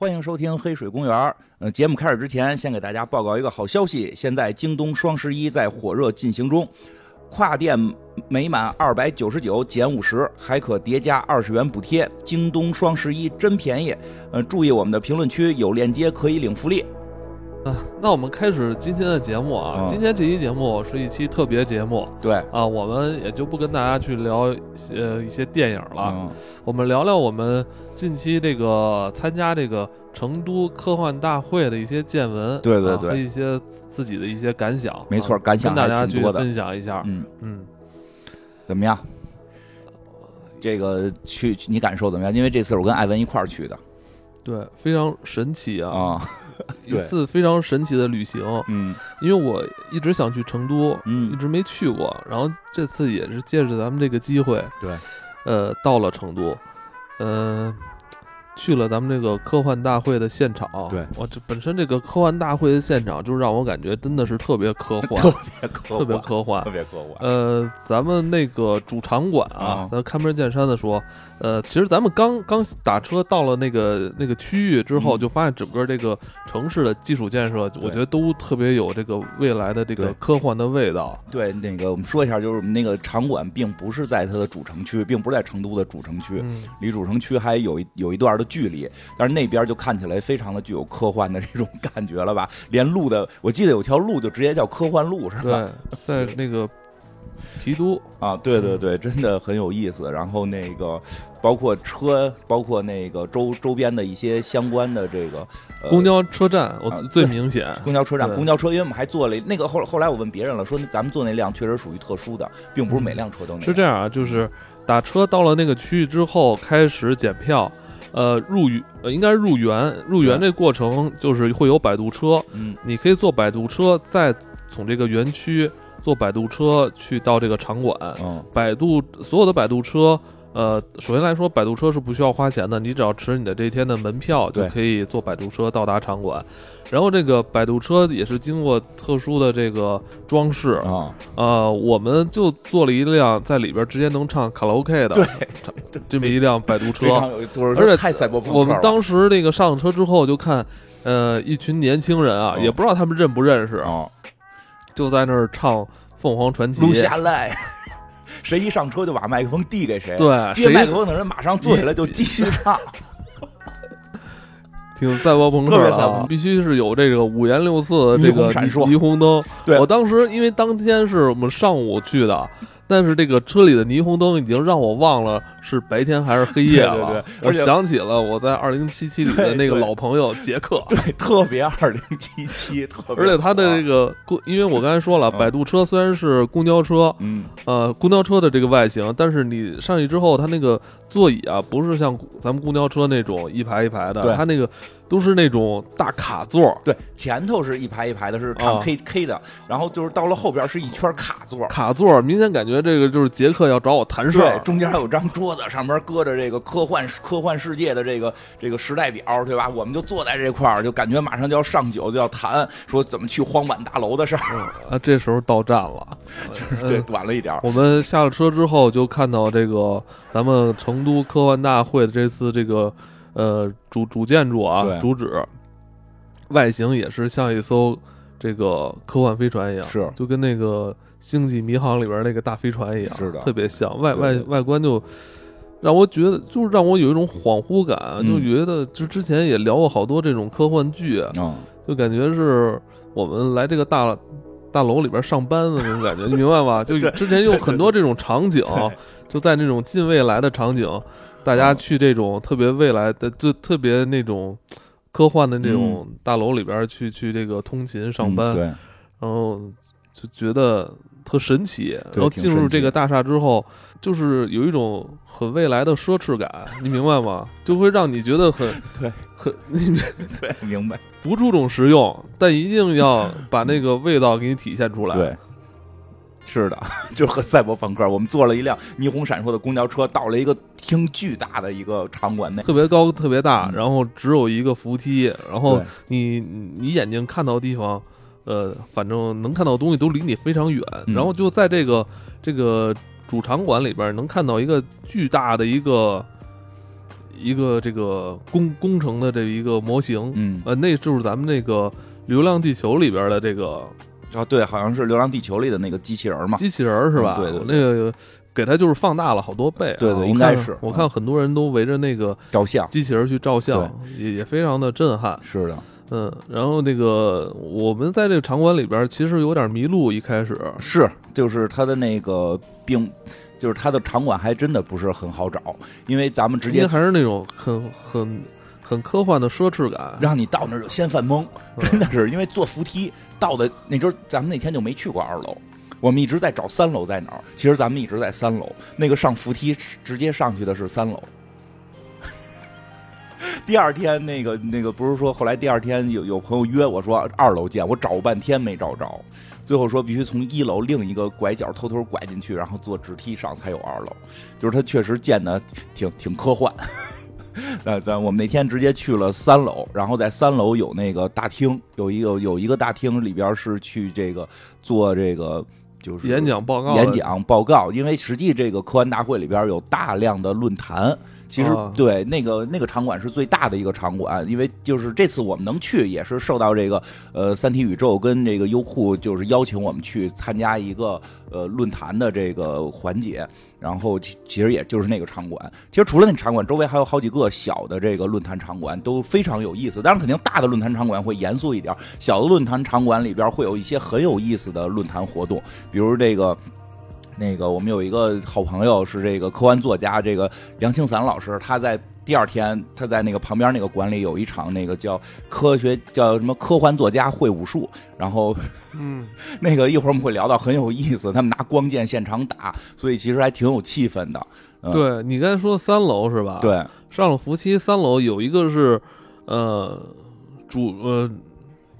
欢迎收听黑水公园。呃，节目开始之前，先给大家报告一个好消息：现在京东双十一在火热进行中，跨店每满二百九十九减五十，还可叠加二十元补贴。京东双十一真便宜！呃，注意我们的评论区有链接可以领福利。啊，那我们开始今天的节目啊。嗯今天这期节目是一期特别节目对，啊，我们也就不跟大家去聊呃一些电影了，嗯，我们聊聊我们近期这个参加这个成都科幻大会的一些见闻，对对对啊和一些自己的一些感想，没错啊感想还跟大家去分享一下。嗯，嗯，怎么样？这个去你感受怎么样？因为这次我跟艾文一块儿去的对，非常神奇啊，啊，一次非常神奇的旅行。嗯。因为我一直想去成都，嗯。一嗯，直没去过，然后这次也是借着咱们这个机会，对，呃，到了成都，呃，去了咱们这个科幻大会的现场。对我这本身这个科幻大会的现场就让我感觉真的是特别科幻，特别科幻特别幻，科幻特。别科幻。呃，咱们那个主场馆啊啊，咱开门见山的说，呃，其实咱们刚刚打车到了那个那个区域之后，嗯就发现整个这个城市的基础建设，我觉得都特别有这个未来的这个科幻的味道。对，那个我们说一下，就是我们那个场馆并不是在它的主城区，并不是在成都的主城区，嗯，离主城区还有一有一段的距离，但是那边就看起来非常的具有科幻的这种感觉了吧？连路的，我记得有条路就直接叫科幻路，是吧？对，在那个郫都，啊，对对对，真的很有意思。然后那个包括车，包括那个周周边的一些相关的这个、呃、公交车站，我啊最明显。公交车站、公交车，因为我们还坐了那个后后来我问别人了，说咱们坐那辆确实属于特殊的，并不是每辆车都那样。是这样啊，就是打车到了那个区域之后，开始检票，呃，入园呃应该是入园，入园这过程就是会有摆渡车，嗯，你可以坐摆渡车，再从这个园区坐摆渡车去到这个场馆。嗯摆渡所有的摆渡车，呃，首先来说，摆渡车是不需要花钱的，你只要持你的这一天的门票就可以坐摆渡车到达场馆。然后这个摆渡车也是经过特殊的这个装饰，啊，呃，我们就坐了一辆在里边直接能唱卡拉 OK 的，这么一辆摆渡车。而且太赛博朋克。我们当时那个上了车之后，就看，呃，一群年轻人啊，哦。也不知道他们认不认识，啊，就在那儿唱《凤凰传奇。录》。下来，谁一上车就把麦克风递给谁，对，接麦克风的人马上坐下来就继续唱。挺赛博朋克的必须是有这个五颜六色的这个闪烁霓虹灯。对我当时因为当天是我们上午去的，但是这个车里的霓虹灯已经让我忘了是白天还是黑夜了。对对对我想起了我在二零七七里的那个老朋友杰克。对，特别二零七七，特别。而且它的这，个公，因为我刚才说了，嗯摆渡车虽然是公交车，嗯，呃，公交车的这个外形，但是你上去之后，它那个座椅啊，不是像咱们公交车那种一排一排的，对它那个都是那种大卡座，对，前头是一排一排的，是唱啊 K K 的，然后就是到了后边是一圈卡座。卡座，明显感觉这个就是杰克要找我谈事对，儿。中间还有张桌子，上面搁着这个科幻科幻世界的这个这个时代表，对吧？我们就坐在这块儿，就感觉马上就要上酒，就要谈说怎么去荒坂大楼的事儿。啊，这时候到站了，对，呃短了一点儿。我们下了车之后，就看到这个咱们成都科幻大会的这次这个呃主主建筑啊，主旨外形也是像一艘这个科幻飞船一样，是。就跟那个《星际迷航》里边那个大飞船一样，是的。特别像。外外外观就让我觉得，就是让我有一种恍惚感，嗯。就觉得就之前也聊过好多这种科幻剧，嗯，就感觉是我们来这个大大楼里边上班的那种感觉，你明白吧？就之前有很多这种场景，对就在那种近未来的场景，大家嗯去这种特别未来的，就特别那种科幻的那种大楼里边去去这个通勤上班，嗯对，然后就觉得特神奇。然后进入这个大厦之后，就是有一种很未来的奢侈感，你明白吗？就会让你觉得很对很 你对，明白。不注重实用，但一定要把那个味道给你体现出来。对，是的，就和赛博朋克。我们坐了一辆霓虹闪烁的公交车，到了一个挺巨大的一个场馆内。特别高，特别大，嗯。然后只有一个扶梯，然后你你眼睛看到的地方，呃，反正能看到的东西都离你非常远，嗯。然后就在这个这个主场馆里边能看到一个巨大的一个一个这个工工程的这一个模型，嗯，呃，那就是咱们那个《流浪地球》里边的这个啊，对，好像是《流浪地球》里的那个机器人嘛，机器人儿是吧？嗯对对对那个给它就是放大了好多倍啊、对对应该是我看很多人都围着那个照相，机器人去照相，也也非常的震撼。是的，嗯，然后那个我们在这个场馆里边其实有点迷路，一开始是，就是它的那个并，就是它的场馆还真的不是很好找，因为咱们直接还是那种很很很科幻的奢侈感。让你到那儿就先犯懵，嗯真的是因为坐扶梯到的那阵儿，咱们那天就没去过二楼。我们一直在找三楼在哪儿，其实咱们一直在三楼。那个上扶梯直接上去的是三楼。第二天那个那个不是说后来第二天有有朋友约我说二楼见，我找半天没找着，最后说必须从一楼另一个拐角偷偷拐进去，然后坐直梯上才有二楼。就是它确实建的挺挺科幻。那咱我们那天直接去了三楼，然后在三楼有那个大厅，有一个有一个大厅里边是去这个做这个就是演讲报告演讲报告，因为实际这个科幻大会里边有大量的论坛。其实啊对那个那个场馆是最大的一个场馆，因为就是这次我们能去，也是受到这个呃三体宇宙跟这个优酷就是邀请我们去参加一个呃论坛的这个环节，然后其其实也就是那个场馆。其实除了那场馆，周围还有好几个小的这个论坛场馆，都非常有意思。当然，肯定大的论坛场馆会严肃一点，小的论坛场馆里边会有一些很有意思的论坛活动，比如这个。那个，我们有一个好朋友是这个科幻作家，这个梁庆散老师，他在第二天，他在那个旁边那个馆里有一场那个叫科学叫什么科幻作家会武术，然后嗯，那个一会儿我们会聊到很有意思，他们拿光剑现场打，所以其实还挺有气氛的。嗯、对你刚才说三楼是吧？，对上了扶梯三楼有一个是呃主呃。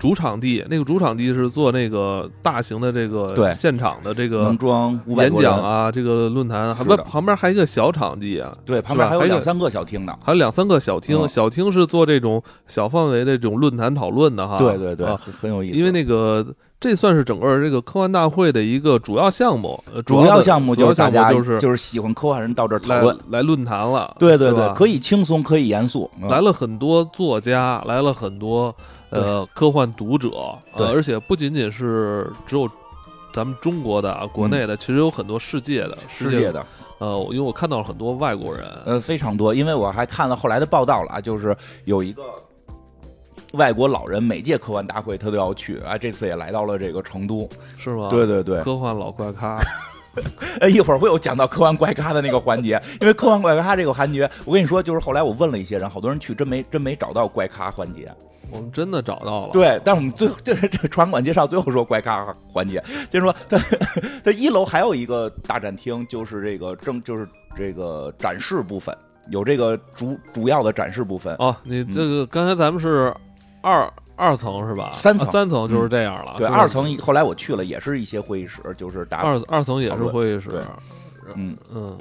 主场地，那个主场地是做那个大型的这个对现场的这个能装五百演多人讲，啊，这个论坛，还是的不旁边还有一个小场地啊，对，旁边还有还有两三个小厅呢。还有两三个小厅，嗯小厅是做这种小范围的这种论坛讨论的哈。对对对，啊很很有意思。因为那个这算是整个这个科幻大会的一个主要项目，呃主要的项目主要就是大家目就是就是喜欢科幻人到这儿讨来论。来论坛了。对对对，对吧，可以轻松，可以严肃。嗯来了很多作家，来了很多呃科幻读者，呃，而且不仅仅是只有咱们中国的啊，国内的，其实有很多世界的世界的，呃，因为我看到了很多外国人，呃，非常多。因为我还看了后来的报道了啊，就是有一个外国老人，每届科幻大会他都要去啊，这次也来到了这个成都。是吗？对对对，科幻老怪咖，呃，一会儿会有讲到科幻怪咖的那个环节，因为科幻怪咖这个环节，我跟你说，就是后来我问了一些人，好多人去真没真没找到怪咖环节。我们真的找到了。对，但是我们最后 这这个场馆介绍最后说怪咖环节，就是说它它 一楼还有一个大展厅，就是这个正就是这个展示部分，有这个主主要的展示部分。哦，你这个刚才咱们是二二层是吧？三层啊三层就是这样了。对，二层后来我去了，也是一些会议室，就是大二二层也是会议室。对嗯，嗯，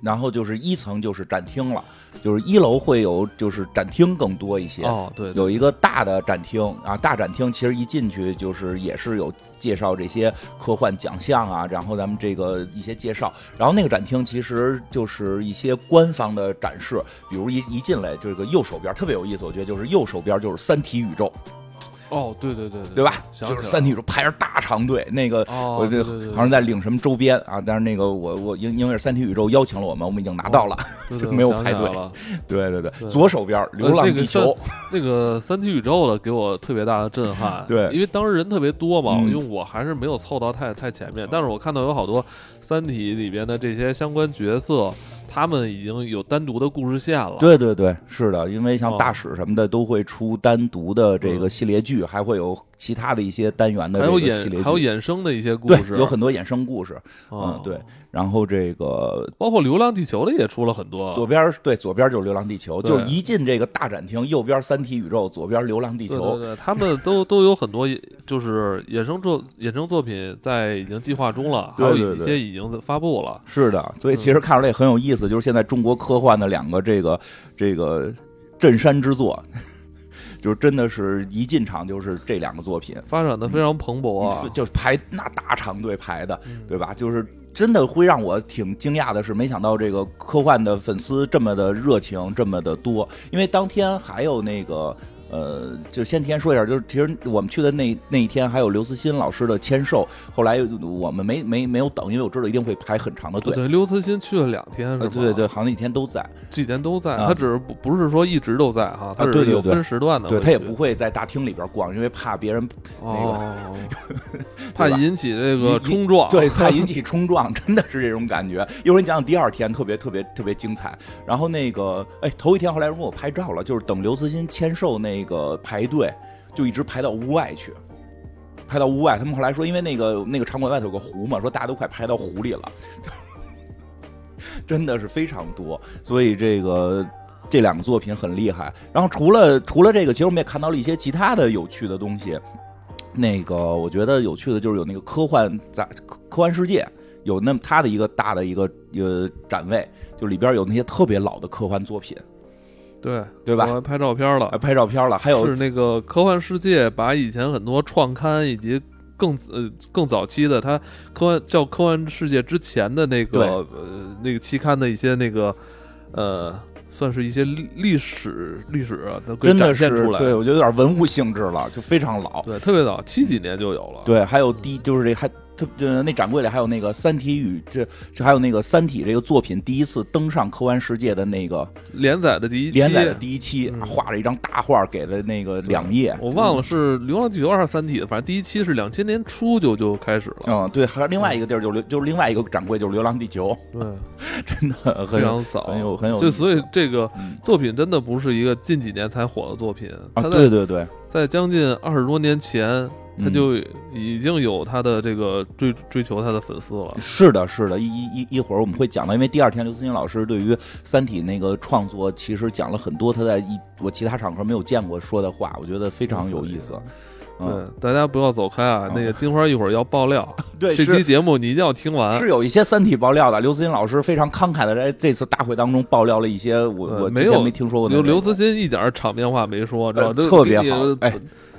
然后就是一层就是展厅了，就是一楼会有就是展厅更多一些。哦，对，对有一个大的展厅啊，大展厅其实一进去就是也是有介绍这些科幻奖项啊，然后咱们这个一些介绍，然后那个展厅其实就是一些官方的展示，比如一一进来这个右手边特别有意思，我觉得就是右手边就是三体宇宙，哦，对对对对吧？就是三体宇宙排着大长队，那个哦，我这好像在领什么周边啊，但是那个我我因因为是三体宇宙邀请了我们，我们已经拿到了，对对 这没有排队了。对对对，对。左手边《流浪地球》那个三体宇宙的给我特别大的震撼，对。因为当时人特别多嘛，嗯。因为我还是没有凑到太太前面，但是我看到有好多三体里边的这些相关角色，他们已经有单独的故事线了。对对对，是的，因为像哦大使什么的都会出单独的这个嗯系列剧，还会有其他的一些单元的还有这个系列还有衍生的一些故事，，有很多衍生故事，嗯嗯，对。然后这个包括《流浪地球》的也出了很多，左边对左边就是《流浪地球》，就是一进这个大展厅，右边《三体宇宙》，左边《流浪地球对》。对，他们都 都有很多就是衍生作衍生作品在已经计划中了，还有一些已经发布了。是的，所以其实看出来也很有意思，就是现在中国科幻的两个这个这个镇山之作，就是真的是一进场就是这两个作品。发展的非常蓬勃啊，就排那大长队排的，嗯对吧？就是真的会让我挺惊讶的是，没想到这个科幻的粉丝这么的热情，这么的多。因为当天还有那个。呃，就先提前说一下，就是其实我们去的那那一天还有刘慈欣老师的签售，后来我们没没没有等，因为我知道一定会排很长的队。对，刘慈欣去了两天，是吧？对对对，好像那几天都在，几天都在，他只是不不是说一直都在哈，他是有分时段的。对他也不会在大厅里边逛，因为怕别人那个，怕引起这个冲撞，对，怕引起冲撞，真的是这种感觉。一会儿你讲讲第二天，特别特别特别精彩。然后那个，哎，头一天后来人给我拍照了，就是等刘慈欣签售那。那个排队就一直排到屋外去，排到屋外。他们后来说，因为那个那个场馆外头有个湖嘛，说大家都快排到湖里了，真的是非常多。所以这个这两个作品很厉害。然后除了除了这个，其实我们也看到了一些其他的有趣的东西。那个我觉得有趣的就是有那个科幻在科幻世界有那么它的一个大的一个呃展位，就里边有那些特别老的科幻作品。对对吧？拍照片了，拍照片了。还有是那个科幻世界，把以前很多创刊以及更呃更早期的，它科幻叫科幻世界之前的那个呃那个期刊的一些那个呃，算是一些历史历史真的是对我觉得有点文物性质了，就非常老。对，特别早，七几年就有了。对，还有第就是这还。这那展柜里还有那个《三体》与这这还有那个《三体》这个作品第一次登上科幻世界的那个连载的第一连载的第一期，画了一张大画给了那个两页。我忘了是《流浪地球》还是《三体》的，反正第一期是两千年初就就开始了。嗯，对，还有另外一个地儿就流就是另外一个展柜就是《流浪地球》。对，真的非常早，很有很有。就所以这个作品真的不是一个近几年才火的作品。啊，对对对，在将近二十多年前。他就已经有他的这个追追求他的粉丝了。是的，是的，一一一一会儿我们会讲到，因为第二天刘慈欣老师对于《三体》那个创作，其实讲了很多他在一我其他场合没有见过说的话，我觉得非常有意思。对，大家不要走开啊！那个金花一会儿要爆料，对这期节目你一定要听完。是有一些《三体》爆料的，刘慈欣老师非常慷慨的在这次大会当中爆料了一些我我没有没听说过的。刘刘慈欣一点场面话没说，知道特别好，哎。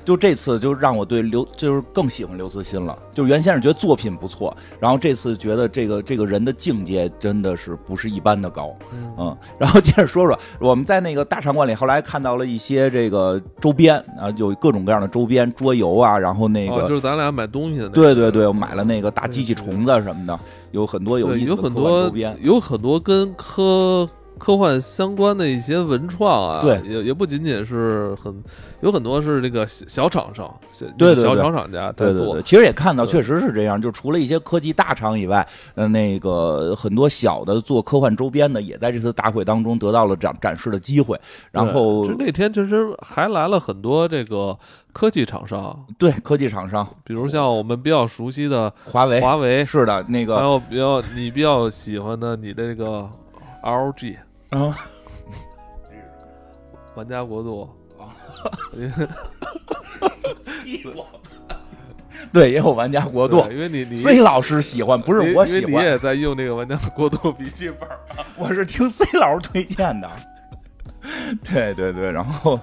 就这次就让我对刘就是更喜欢刘慈欣了。就原先是觉得作品不错，然后这次觉得这个这个人的境界真的是不是一般的高，嗯。然后接着说说我们在那个大场馆里，后来看到了一些这个周边啊，有各种各样的周边，桌游啊，然后那个就是咱俩买东西的。对对对，我买了那个大机器虫子什么的，有很多有意思的科幻周边，有很多跟科。科幻相关的一些文创啊，对，也也不仅仅是很，有很多是这个小厂商，对对小小厂家在做。其实也看到，确实是这样。就除了一些科技大厂以外，呃，那个很多小的做科幻周边的，也在这次大会当中得到了展展示的机会。然后那天其实还来了很多这个科技厂商，对科技厂商，比如像我们比较熟悉的华为，华为。是的，那个还有比较你比较喜欢的你的这个 LG。啊，玩家国度啊，气 我对，也有玩家国度，因为你你 C 老师喜欢，不是我喜欢，你也在用那个玩家国度笔记本 我是听 C 老师推荐的，对对对，然后。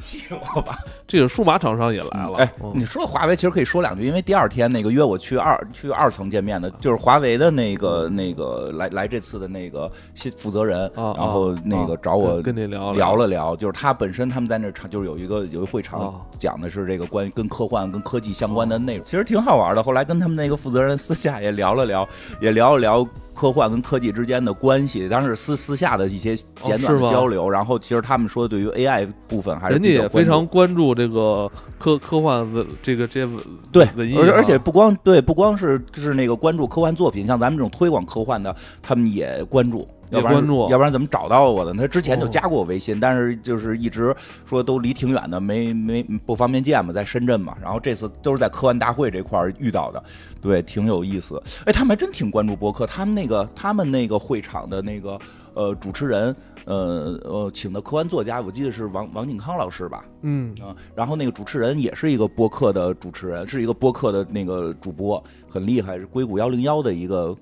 气我吧！这个数码厂商也来了。哎，你说华为其实可以说两句，因为第二天那个约我去二去二层见面的，就是华为的那个那个来来这次的那个新负责人，然后那个找我跟你聊聊了聊，就是他本身他们在那场就是有一个有一个会场讲的是这个关于跟科幻跟科技相关的内容，其实挺好玩的。后来跟他们那个负责人私下也聊了聊，也聊了聊。科幻跟科技之间的关系，当然是私私下的一些简短的交流。然后，其实他们说，对于 AI 部分还是人家也非常关注这个科科幻文这个这些文对文艺，而而且不光对不光是是那个关注科幻作品，像咱们这种推广科幻的，他们也关注。要不然，要不然怎么找到我的？他之前就加过我微信，但是就是一直说都离挺远的，没没不方便见嘛，在深圳嘛。然后这次都是在科幻大会这块遇到的，对，挺有意思。哎，他们还真挺关注博客。他们那个他们那个会场的那个呃主持人，呃呃请的科幻作家，我记得是王王景康老师吧？嗯啊，然后那个主持人也是一个播客的主持人，是一个播客的那个主播，很厉害，是硅谷幺零幺的一个。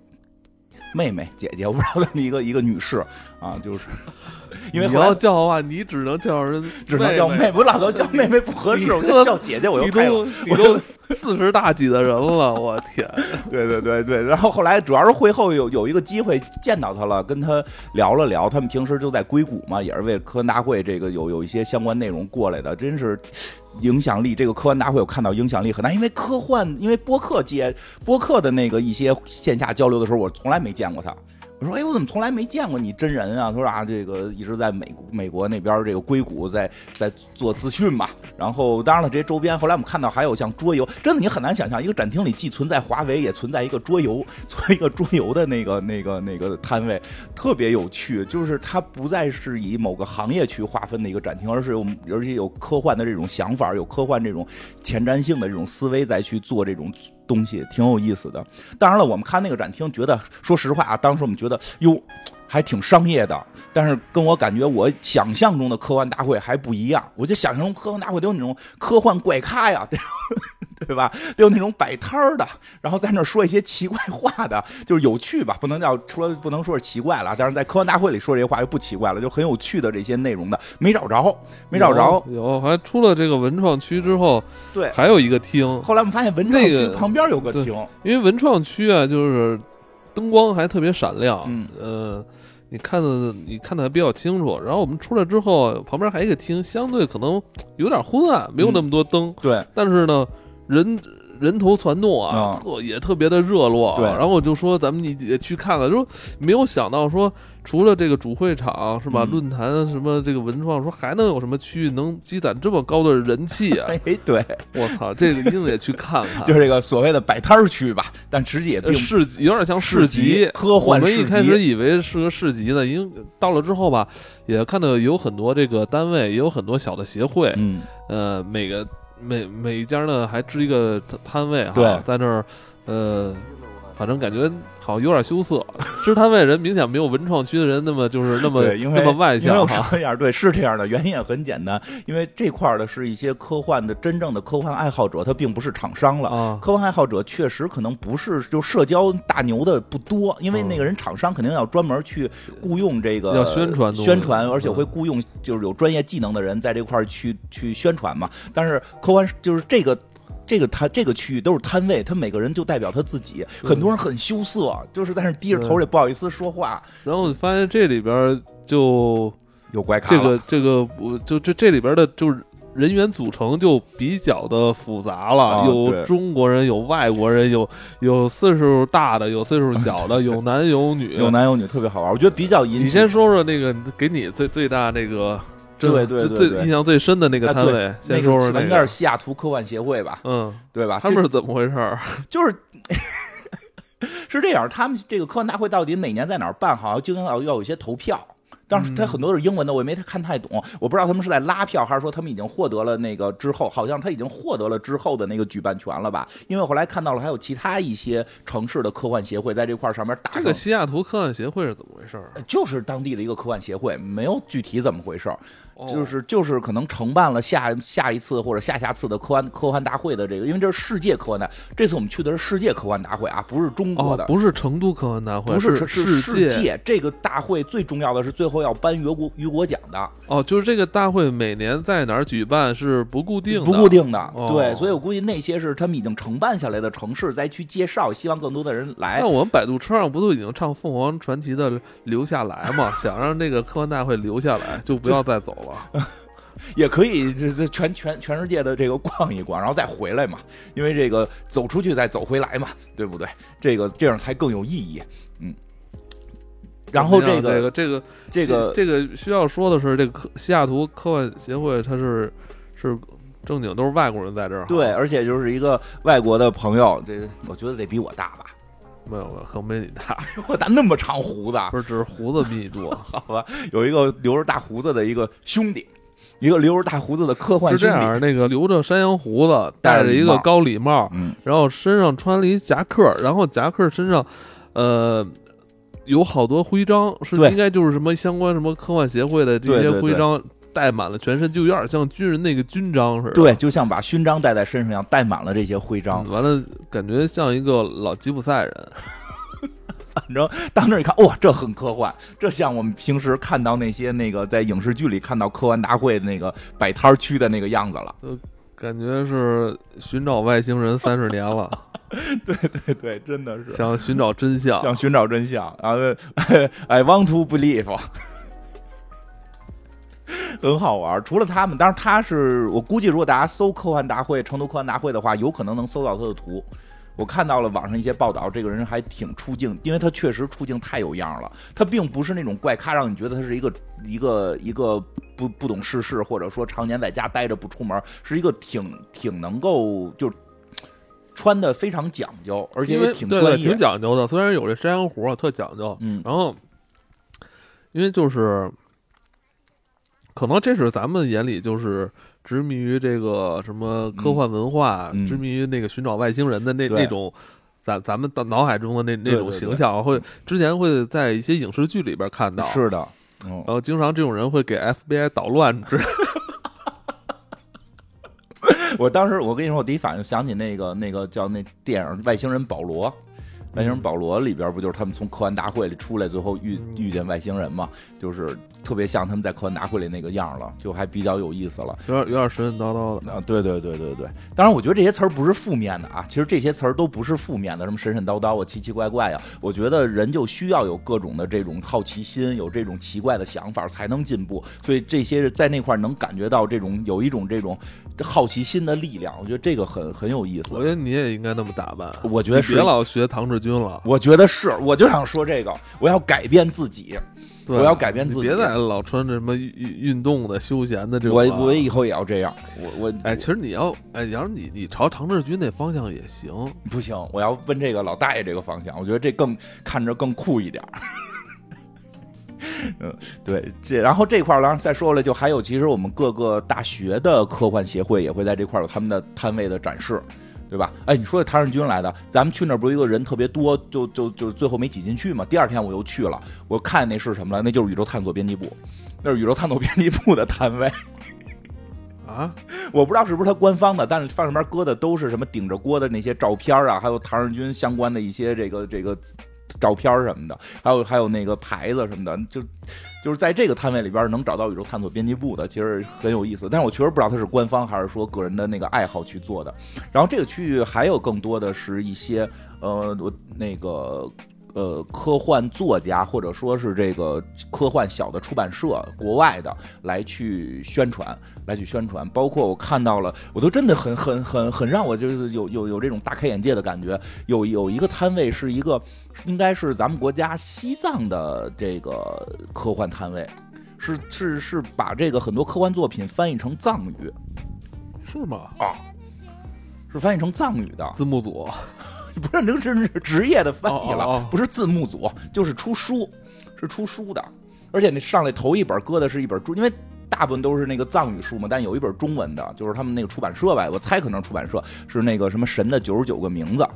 妹妹、姐姐，我不知道的一个一个女士啊，就是因为你要叫的话，你只能叫人，只能叫妹。我老头叫妹妹不合适，我就叫姐姐，我又开了，你都四十大几的人了，我天！对对对对，然后后来主要是会后有有一个机会见到他了，跟他聊了聊。他们平时就在硅谷嘛，也是为科幻大会这个有有一些相关内容过来的，真是影响力。这个科幻大会我看到影响力很大，因为科幻，因为播客界播客的那个一些线下交流的时候，我从来没见过他。我说：“哎，我怎么从来没见过你真人啊？”他说：“啊，这个一直在美美国那边这个硅谷在在做资讯嘛。然后当然了，这些周边，后来我们看到还有像桌游，真的你很难想象，一个展厅里既存在华为，也存在一个桌游，做一个桌游的那个那个那个摊位，特别有趣。就是它不再是以某个行业去划分的一个展厅，而是有而且有科幻的这种想法，有科幻这种前瞻性的这种思维再去做这种。”东西挺有意思的，当然了，我们看那个展厅，觉得说实话啊，当时我们觉得哟，还挺商业的，但是跟我感觉我想象中的科幻大会还不一样。我就想象中科幻大会都有那种科幻怪咖呀。对吧？得有那种摆摊儿的，然后在那说一些奇怪话的，就是有趣吧，不能叫说不能说是奇怪了。但是在科幻大会里说这些话又不奇怪了，就很有趣的这些内容的，没找着，没找着。有，还出了这个文创区之后，对，还有一个厅。后来我们发现文创区旁边有个厅，因为文创区啊，就是灯光还特别闪亮，嗯，呃，你看的你看的还比较清楚。然后我们出来之后，旁边还有一个厅，相对可能有点昏暗，没有那么多灯。对，但是呢。人人头攒动啊，特也特别的热络。对，然后我就说咱们也去看看，说没有想到说除了这个主会场是吧？论坛什么这个文创，说还能有什么区域能积攒这么高的人气啊？哎，对，我操，这个一定得去看看。就是这个所谓的摆摊区吧，但实际也并市集，有点像市集，科幻市集。我们一开始以为是个市集呢，因为到了之后吧，也看到有很多这个单位，也有很多小的协会，嗯，呃，每个。每每一家呢还支一个摊位哈，在那儿，呃，反正感觉好有点羞涩。支摊位人明显没有文创区的人那么就是 那么那么外向哈。这样对是这样的，原因也很简单，因为这块的是一些科幻的真正的科幻爱好者，他并不是厂商了。科幻爱好者确实可能不是就社交大牛的不多，因为那个人厂商肯定要专门去雇佣这个要宣传宣传，而且会雇佣就是有专业技能的人在这块去去宣传嘛。但是科幻就是这个。这个摊这个区域都是摊位，他每个人就代表他自己。很多人很羞涩，就是在那低着头也不好意思说话。然后发现这里边就有怪咖。这个这个，我就这这里边的就是人员组成就比较的复杂了，有中国人，有外国人，有有岁数大的，有岁数小的，有男 有女，有男有女，特别好玩。我觉得比较引起。你先说说那个给你最最大那个。对对对，最印象最深的那个摊位，先说说那个西雅图科幻协会吧，嗯，对吧？他们是怎么回事？就是 是这样，他们这个科幻大会到底每年在哪儿办？好像经常要要有一些投票。当时他很多都是英文的，我也没太看太懂。我不知道他们是在拉票，还是说他们已经获得了那个之后，好像他已经获得了之后的那个举办权了吧？因为后来看到了还有其他一些城市的科幻协会在这块上面打。这个西雅图科幻协会是怎么回事？就是当地的一个科幻协会，没有具体怎么回事。就是就是可能承办了下下一次或者下下次的科幻科幻大会的这个，因为这是世界科幻大，这次我们去的是世界科幻大会啊，不是中国的，不是成都科幻大会，不是是世界。这个大会最重要的是最后要颁雨果雨果奖的。哦，就是这个大会每年在哪儿举办是不固定的，不固定的。对，所以我估计那些是他们已经承办下来的城市再去介绍，希望更多的人来。那我们百度车上不都已经唱凤凰传奇的留下来嘛？想让这个科幻大会留下来，就不要再走了。也可以，这这全全全世界的这个逛一逛，然后再回来嘛。因为这个走出去再走回来嘛，对不对？这个这样才更有意义。嗯。然后这个这个这个这个需要说的是，这个科西雅图科幻协会，它是是正经都是外国人在这儿。对，而且就是一个外国的朋友，这我觉得得比我大吧？没有可没你大。我大那么长胡子？不是，只是胡子比你多。好吧，有一个留着大胡子的一个兄弟。一个留着大胡子的科幻是这样，那个留着山羊胡子，戴着一个高礼帽，然后身上穿了一夹克，然后夹克身上，呃，有好多徽章，是应该就是什么相关什么科幻协会的这些徽章，戴满了全身，就有点像军人那个军章似的。对，就像把勋章戴在身上一样，戴满了这些徽章。完了，感觉像一个老吉普赛人。反正到那一看，哇，这很科幻，这像我们平时看到那些那个在影视剧里看到科幻大会那个摆摊区的那个样子了。感觉是寻找外星人三十年了，对对对，真的是想寻找真相，想寻找真相。然后，I want to believe，很好玩。除了他们，当然他是我估计，如果大家搜科幻大会、成都科幻大会的话，有可能能搜到他的图。我看到了网上一些报道，这个人还挺出镜，因为他确实出镜太有样了。他并不是那种怪咖，让你觉得他是一个一个一个不不懂世事，或者说常年在家待着不出门，是一个挺挺能够就穿的非常讲究，而且也挺专业、挺讲究的。虽然有这山羊胡，特讲究。嗯，然后因为就是可能这是咱们眼里就是。执迷于这个什么科幻文化，执迷于那个寻找外星人的那那种，咱咱们的脑海中的那那种形象，会之前会在一些影视剧里边看到，是的，然后经常这种人会给 FBI 捣乱。我当时我跟你说，我第一反应想起那个那个叫那电影《外星人保罗》。外星人保罗里边不就是他们从科幻大会里出来，最后遇遇见外星人嘛？就是特别像他们在科幻大会里那个样了，就还比较有意思了，有点有点神神叨叨的啊！对对对对对，当然我觉得这些词儿不是负面的啊，其实这些词儿都不是负面的，什么神神叨叨啊、奇奇怪怪呀，我觉得人就需要有各种的这种好奇心，有这种奇怪的想法才能进步，所以这些在那块能感觉到这种有一种这种。好奇心的力量，我觉得这个很很有意思。我觉得你也应该那么打扮。我觉得是别老学唐志军了。我觉得是，我就想说这个，我要改变自己，我要改变自己。别再老穿着什么运运动的、休闲的这种。我我以后也要这样。我我哎，其实你要哎，要是你你朝唐志军那方向也行。不行，我要奔这个老大爷这个方向，我觉得这更看着更酷一点。嗯，对，这然后这块儿，然后再说了，就还有，其实我们各个大学的科幻协会也会在这块儿有他们的摊位的展示，对吧？哎，你说的唐人军来的，咱们去那儿不是一个人特别多，就就就最后没挤进去嘛。第二天我又去了，我看那是什么了？那就是宇宙探索编辑部，那是宇宙探索编辑部的摊位 啊！我不知道是不是他官方的，但是放上面搁的都是什么顶着锅的那些照片啊，还有唐人军相关的一些这个这个。照片什么的，还有还有那个牌子什么的，就就是在这个摊位里边能找到宇宙探索编辑部的，其实很有意思。但是我确实不知道它是官方还是说个人的那个爱好去做的。然后这个区域还有更多的是一些呃，我那个。呃，科幻作家或者说是这个科幻小的出版社，国外的来去宣传，来去宣传。包括我看到了，我都真的很很很很让我就是有有有这种大开眼界的感觉。有有一个摊位是一个，应该是咱们国家西藏的这个科幻摊位，是是是把这个很多科幻作品翻译成藏语，是吗？啊，是翻译成藏语的字幕组。不是，那是职业的翻译了，不是字幕组，就是出书，是出书的。而且那上来头一本搁的是一本中，因为大部分都是那个藏语书嘛，但有一本中文的，就是他们那个出版社吧，我猜可能出版社是那个什么神的九十九个名字，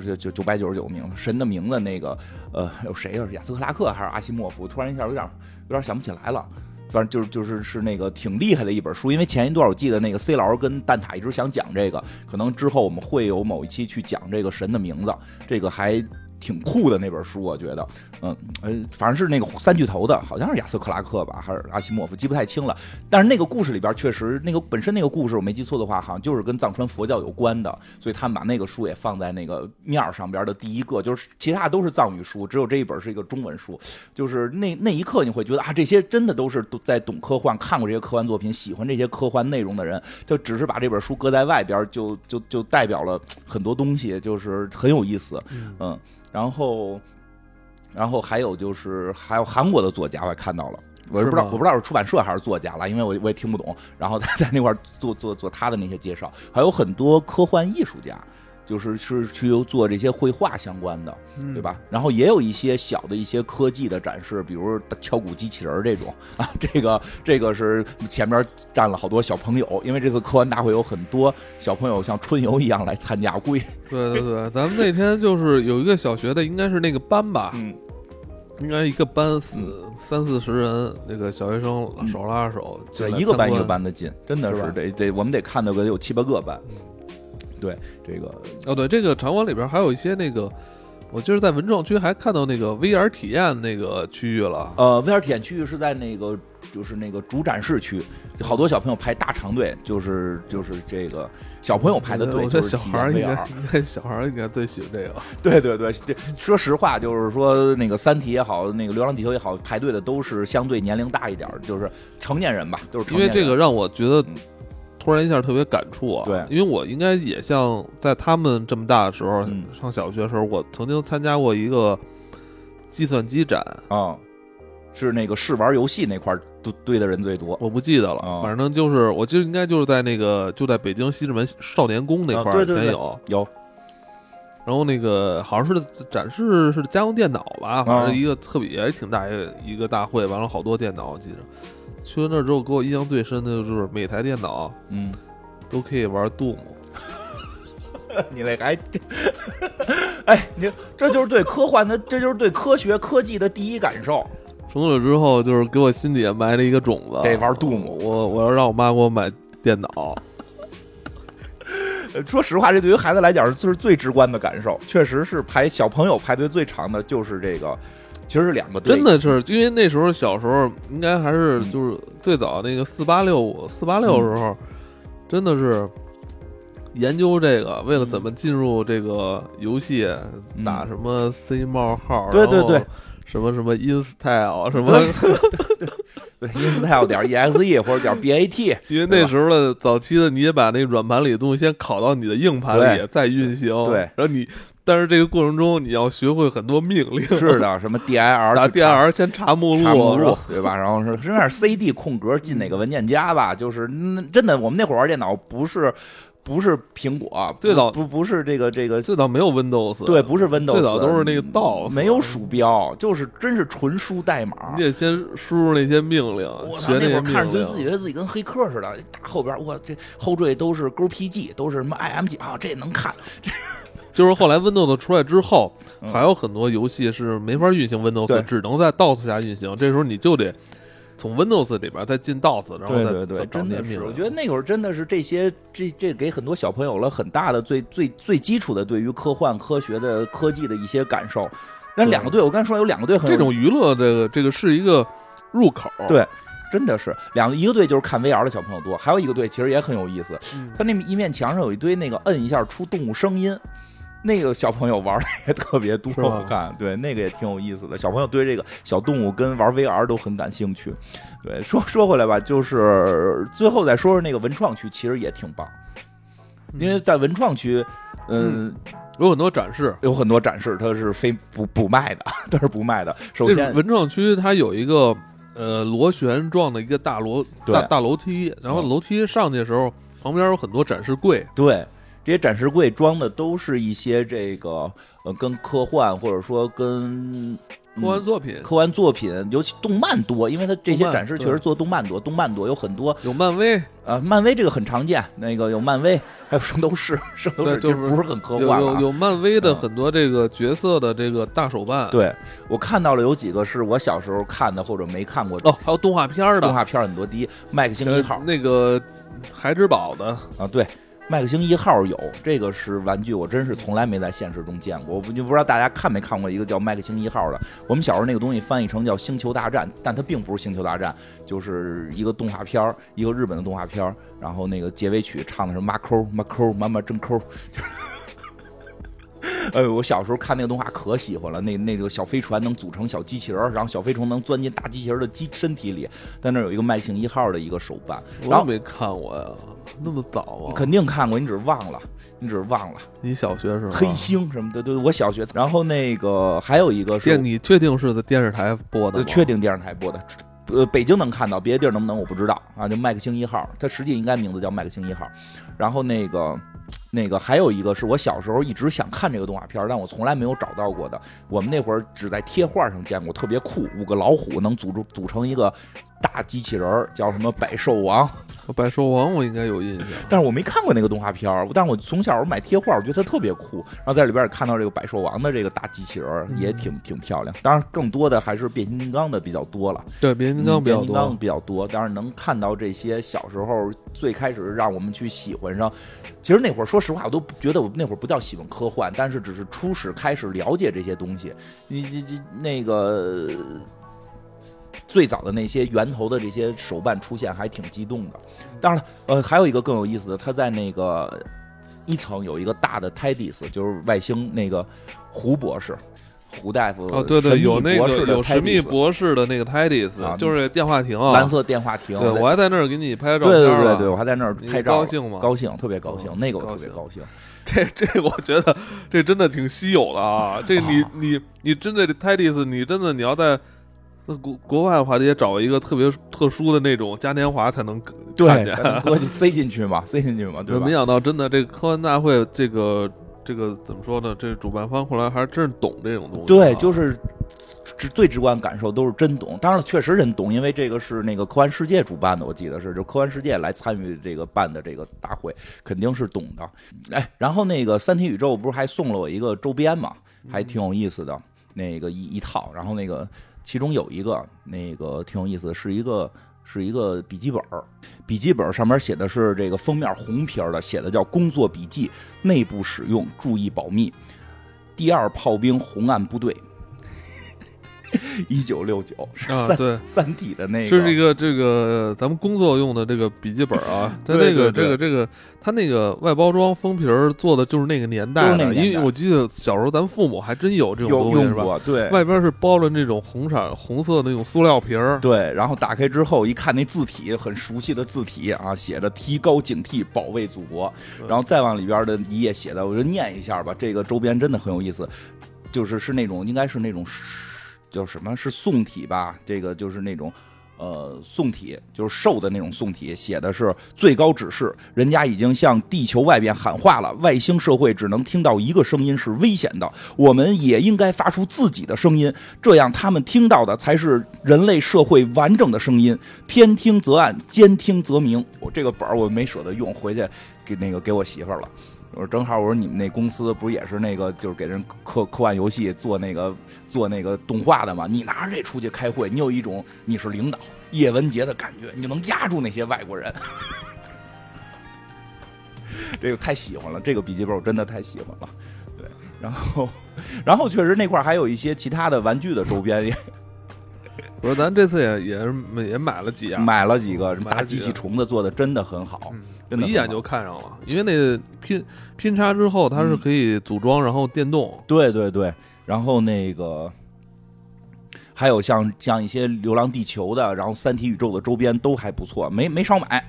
是九九百九十九个名字，神的名字那个呃有谁啊？亚瑟克拉克还是阿西莫夫？突然一下有点有点想不起来了。反正就是就是是那个挺厉害的一本书，因为前一段我记得那个 C 老师跟蛋挞一直想讲这个，可能之后我们会有某一期去讲这个神的名字，这个还。挺酷的那本书，我觉得，嗯，呃，反正是那个三巨头的，好像是亚瑟克拉克吧，还是阿西莫夫，记不太清了。但是那个故事里边确实，那个本身那个故事我没记错的话，好像就是跟藏传佛教有关的，所以他们把那个书也放在那个面儿上边的第一个，就是其他都是藏语书，只有这一本是一个中文书。就是那那一刻你会觉得啊，这些真的都是在懂科幻、看过这些科幻作品、喜欢这些科幻内容的人，就只是把这本书搁在外边，就就就代表了很多东西，就是很有意思，嗯。然后，然后还有就是，还有韩国的作家，我也看到了，我不知道，我不知道是出版社还是作家了，因为我我也听不懂。然后他在那块做做做他的那些介绍，还有很多科幻艺术家。就是是去做这些绘画相关的，对吧？然后也有一些小的一些科技的展示，比如敲鼓机器人这种啊。这个这个是前边站了好多小朋友，因为这次科幻大会有很多小朋友像春游一样来参加。估计对对对，咱们那天就是有一个小学的，应该是那个班吧，嗯，应该一个班四三四十人，那个小学生手拉着手，对，一个班一个班的进，真的是得得，我们得看到个有七八个班。对这个哦，对这个场馆里边还有一些那个，我就是在文创区还看到那个 VR 体验那个区域了。呃，VR 体验区域是在那个就是那个主展示区，好多小朋友排大长队，就是就是这个小朋友排的队，我就是小孩应该 VR 应该小孩儿应该最喜欢这个。对对对，对说实话，就是说那个《三体》也好，那个《流浪地球》也好，排队的都是相对年龄大一点儿，就是成年人吧，都是成年人。因为这个让我觉得嗯突然一下特别感触啊。对因为我应该也像在他们这么大的时候，嗯上小学的时候，我曾经参加过一个计算机展，啊、是那个试玩游戏那块儿堆堆的人最多。我不记得了，哦反正就是我记得应该就是在那个就在北京西直门少年宫那块儿啊对对对以前有。有然后那个好像是展示是家用电脑吧，反啊正一个特别也挺大一个一个大会，完了好多电脑，我记着。去了那儿之后，给我印象最深的就是每台电脑嗯，都可以玩 Doom。你那还，哎，你这就是对科幻的，这就是对科学科技的第一感受。从此之后，就是给我心底下埋了一个种子，得玩 Doom 我我要让我妈给我买电脑。呃说实话，这对于孩子来讲就是最直观的感受，确实是排小朋友排队最长的就是这个，其实是两个队，真的是，因为那时候小时候应该还是嗯就是最早那个四八六五四八六时候，真的是研究这个，为了怎么进入这个游戏，嗯打什么 C 冒号，对对对然后什么什么 InStyle 什么，对 install 点 exe 或者点 bat，因为那时候的早期的你也把那个软盘里的东西先拷到你的硬盘里再运行，对然后你但是这个过程中你要学会很多命令，是的，什么 dir 打 dir 先查目录，查目录对吧？然后是是那是 cd 空格进哪个文件夹吧？就是嗯真的，我们那会儿玩电脑不是不是苹果，最早不不是这个这个。最早没有 Windows，对，不是 Windows，最早都是那个 DOS，没有鼠标，就是真是纯输代码。你得先输入那些命令，我操，那会儿看着就自己。觉得自己跟黑客似的，打后边我这后缀都是勾 PG，都是什么 IMG 啊，这也能看。就是后来 Windows 出来之后，嗯还有很多游戏是没法运行 Windows，只能在 DOS 下运行。这时候你就得从 Windows 里边再进 DOS，然后再对对对，再找真的是，那些命令。我觉得那会儿真的是这些这这给很多小朋友了很大的最最最基础的对于科幻科学的科技的一些感受。但两个队，我刚才说有两个队很有这种娱乐，这个这个是一个入口。对真的是两个，一个队就是看 VR 的小朋友多，还有一个队其实也很有意思，嗯，他那一面墙上有一堆那个摁一下出动物声音。那个小朋友玩的也特别多，我看对那个也挺有意思的。小朋友对这个小动物跟玩 VR 都很感兴趣。对，说 说回来吧，就是最后再说说那个文创区，其实也挺棒，因为在文创区，嗯，有很多展示。有很多展示它是非不不卖的，它是不卖的。首先，文创区它有一个呃螺旋状的一个大楼大大楼梯，然后嗯楼梯上去的时候，旁边有很多展示柜。对，这些展示柜装的都是一些这个呃，跟科幻或者说跟科幻嗯作品。科幻作品，尤其动漫多，因为它这些展示确实做动漫多，动漫多有很多。有漫威，呃，漫威这个很常见，那个有漫威，还有圣斗士，圣斗士对就不是很科幻啊。有有漫威的嗯很多这个角色的这个大手办。对我看到了有几个是我小时候看的或者没看过哦，还有动画片儿的，动画片儿很多。第一，麦克星一号。呃那个孩之宝的，啊，对，麦克星一号有这个是玩具，我真是从来没在现实中见过。我不就不知道大家看没看过一个叫麦克星一号的。我们小时候那个东西翻译成叫星球大战，但它并不是星球大战，就是一个动画片儿，一个日本的动画片儿。然后那个结尾曲唱的是马抠马抠妈妈真抠，就是。呃，我小时候看那个动画可喜欢了，那那个小飞船能组成小机器人儿，然后小飞虫能钻进大机器人的机身体里，在那有一个麦克星一号的一个手办，然后我都没看过呀，那么早啊？肯定看过，你只是忘了，你只是忘了。你小学是吗？黑星什么的，对，我小学。然后那个还有一个是，你确定是在电视台播的？确定电视台播的，呃，北京能看到，别的地儿能不能我不知道啊。就麦克星一号，它实际应该名字叫麦克星一号。然后那个。那个还有一个是我小时候一直想看这个动画片儿，但我从来没有找到过的。我们那会儿只在贴画上见过，特别酷，五个老虎能组出组成一个大机器人儿，叫什么百兽王。百兽王我应该有印象。但是我没看过那个动画片儿，但是我从小我买贴画，我觉得它特别酷。然后在里边也看到这个百兽王的这个大机器人也挺挺漂亮。当然，更多的还是变形金刚的比较多了。对，变形金刚比较嗯变形金刚多。比较多，当然能看到这些小时候最开始让我们去喜欢上。其实那会儿，说实话，我都觉得我那会儿不叫喜欢科幻，但是只是初始开始了解这些东西。你你你那个。最早的那些源头的这些手办出现，还挺激动的。当然了，呃，还有一个更有意思的，他在那个一层有一个大的 TARDIS，就是外星那个胡博士。胡大夫哦，对对，有那个有神秘博士的那个 TARDIS，就是电话亭，蓝色电话亭。对我还在那儿给你拍照片。对对对对，我还在那儿拍照。高兴吗？高兴，特别高兴。那个我特别高兴。这这，我觉得这真的挺稀有的啊！这你你你真的 TARDIS，你真的你要在国国外的话，得找一个特别特殊的那种嘉年华才能看见，塞进去嘛，塞进去嘛，对吧？没想到真的这个科幻大会这个。这个怎么说呢？这主办方后来还真是懂这种东西。对，就是直最直观感受都是真懂。当然了，确实人懂，因为这个是那个科幻世界主办的，我记得是就科幻世界来参与这个办的这个大会，肯定是懂的。哎，然后那个三体宇宙不是还送了我一个周边嘛，还挺有意思的，那个一一套。然后那个其中有一个那个挺有意思的，是一个。是一个笔记本笔记本上面写的是这个封面红皮的，写的叫“工作笔记”，内部使用注意保密。第二炮兵红岸部队。一九六九是三对三体的那个，是这个这个咱们工作用的这个笔记本啊，它那个这个这个它那个外包装封皮儿做的就是那个年代的，因为我记得小时候咱父母还真有这种东西是吧？对，外边是包了那种红色红色的那种塑料皮儿，对，然后打开之后一看那字体很熟悉的字体啊，写着提高警惕，保卫祖国，然后再往里边的一页写的，我就念一下吧，这个周边真的很有意思，就是是那种应该是那种。叫什么是宋体吧？这个就是那种，呃，宋体，就是瘦的那种宋体，写的是最高指示，人家已经向地球外边喊话了，外星社会只能听到一个声音是危险的，我们也应该发出自己的声音，这样他们听到的才是人类社会完整的声音。偏听则暗，兼听则明。我这个本儿我没舍得用，回去给那个给我媳妇儿了。我说正好，我说你们那公司不是也是那个，就是给人科科幻游戏做那个做那个动画的吗？你拿着这出去开会，你有一种你是领导叶文洁的感觉，你就能压住那些外国人。这个太喜欢了，这个笔记本我真的太喜欢了。对，然后 然后确实那块还有一些其他的玩具的周边也。我说咱这次也也是也买了几样，买了几个大机器虫子做的真的很好。一眼就看上了，因为那拼拼插之后，它是可以组装，然后电动。对对对，然后那个还有像像一些《流浪地球》的，然后《三体》宇宙的周边都还不错，没没少买。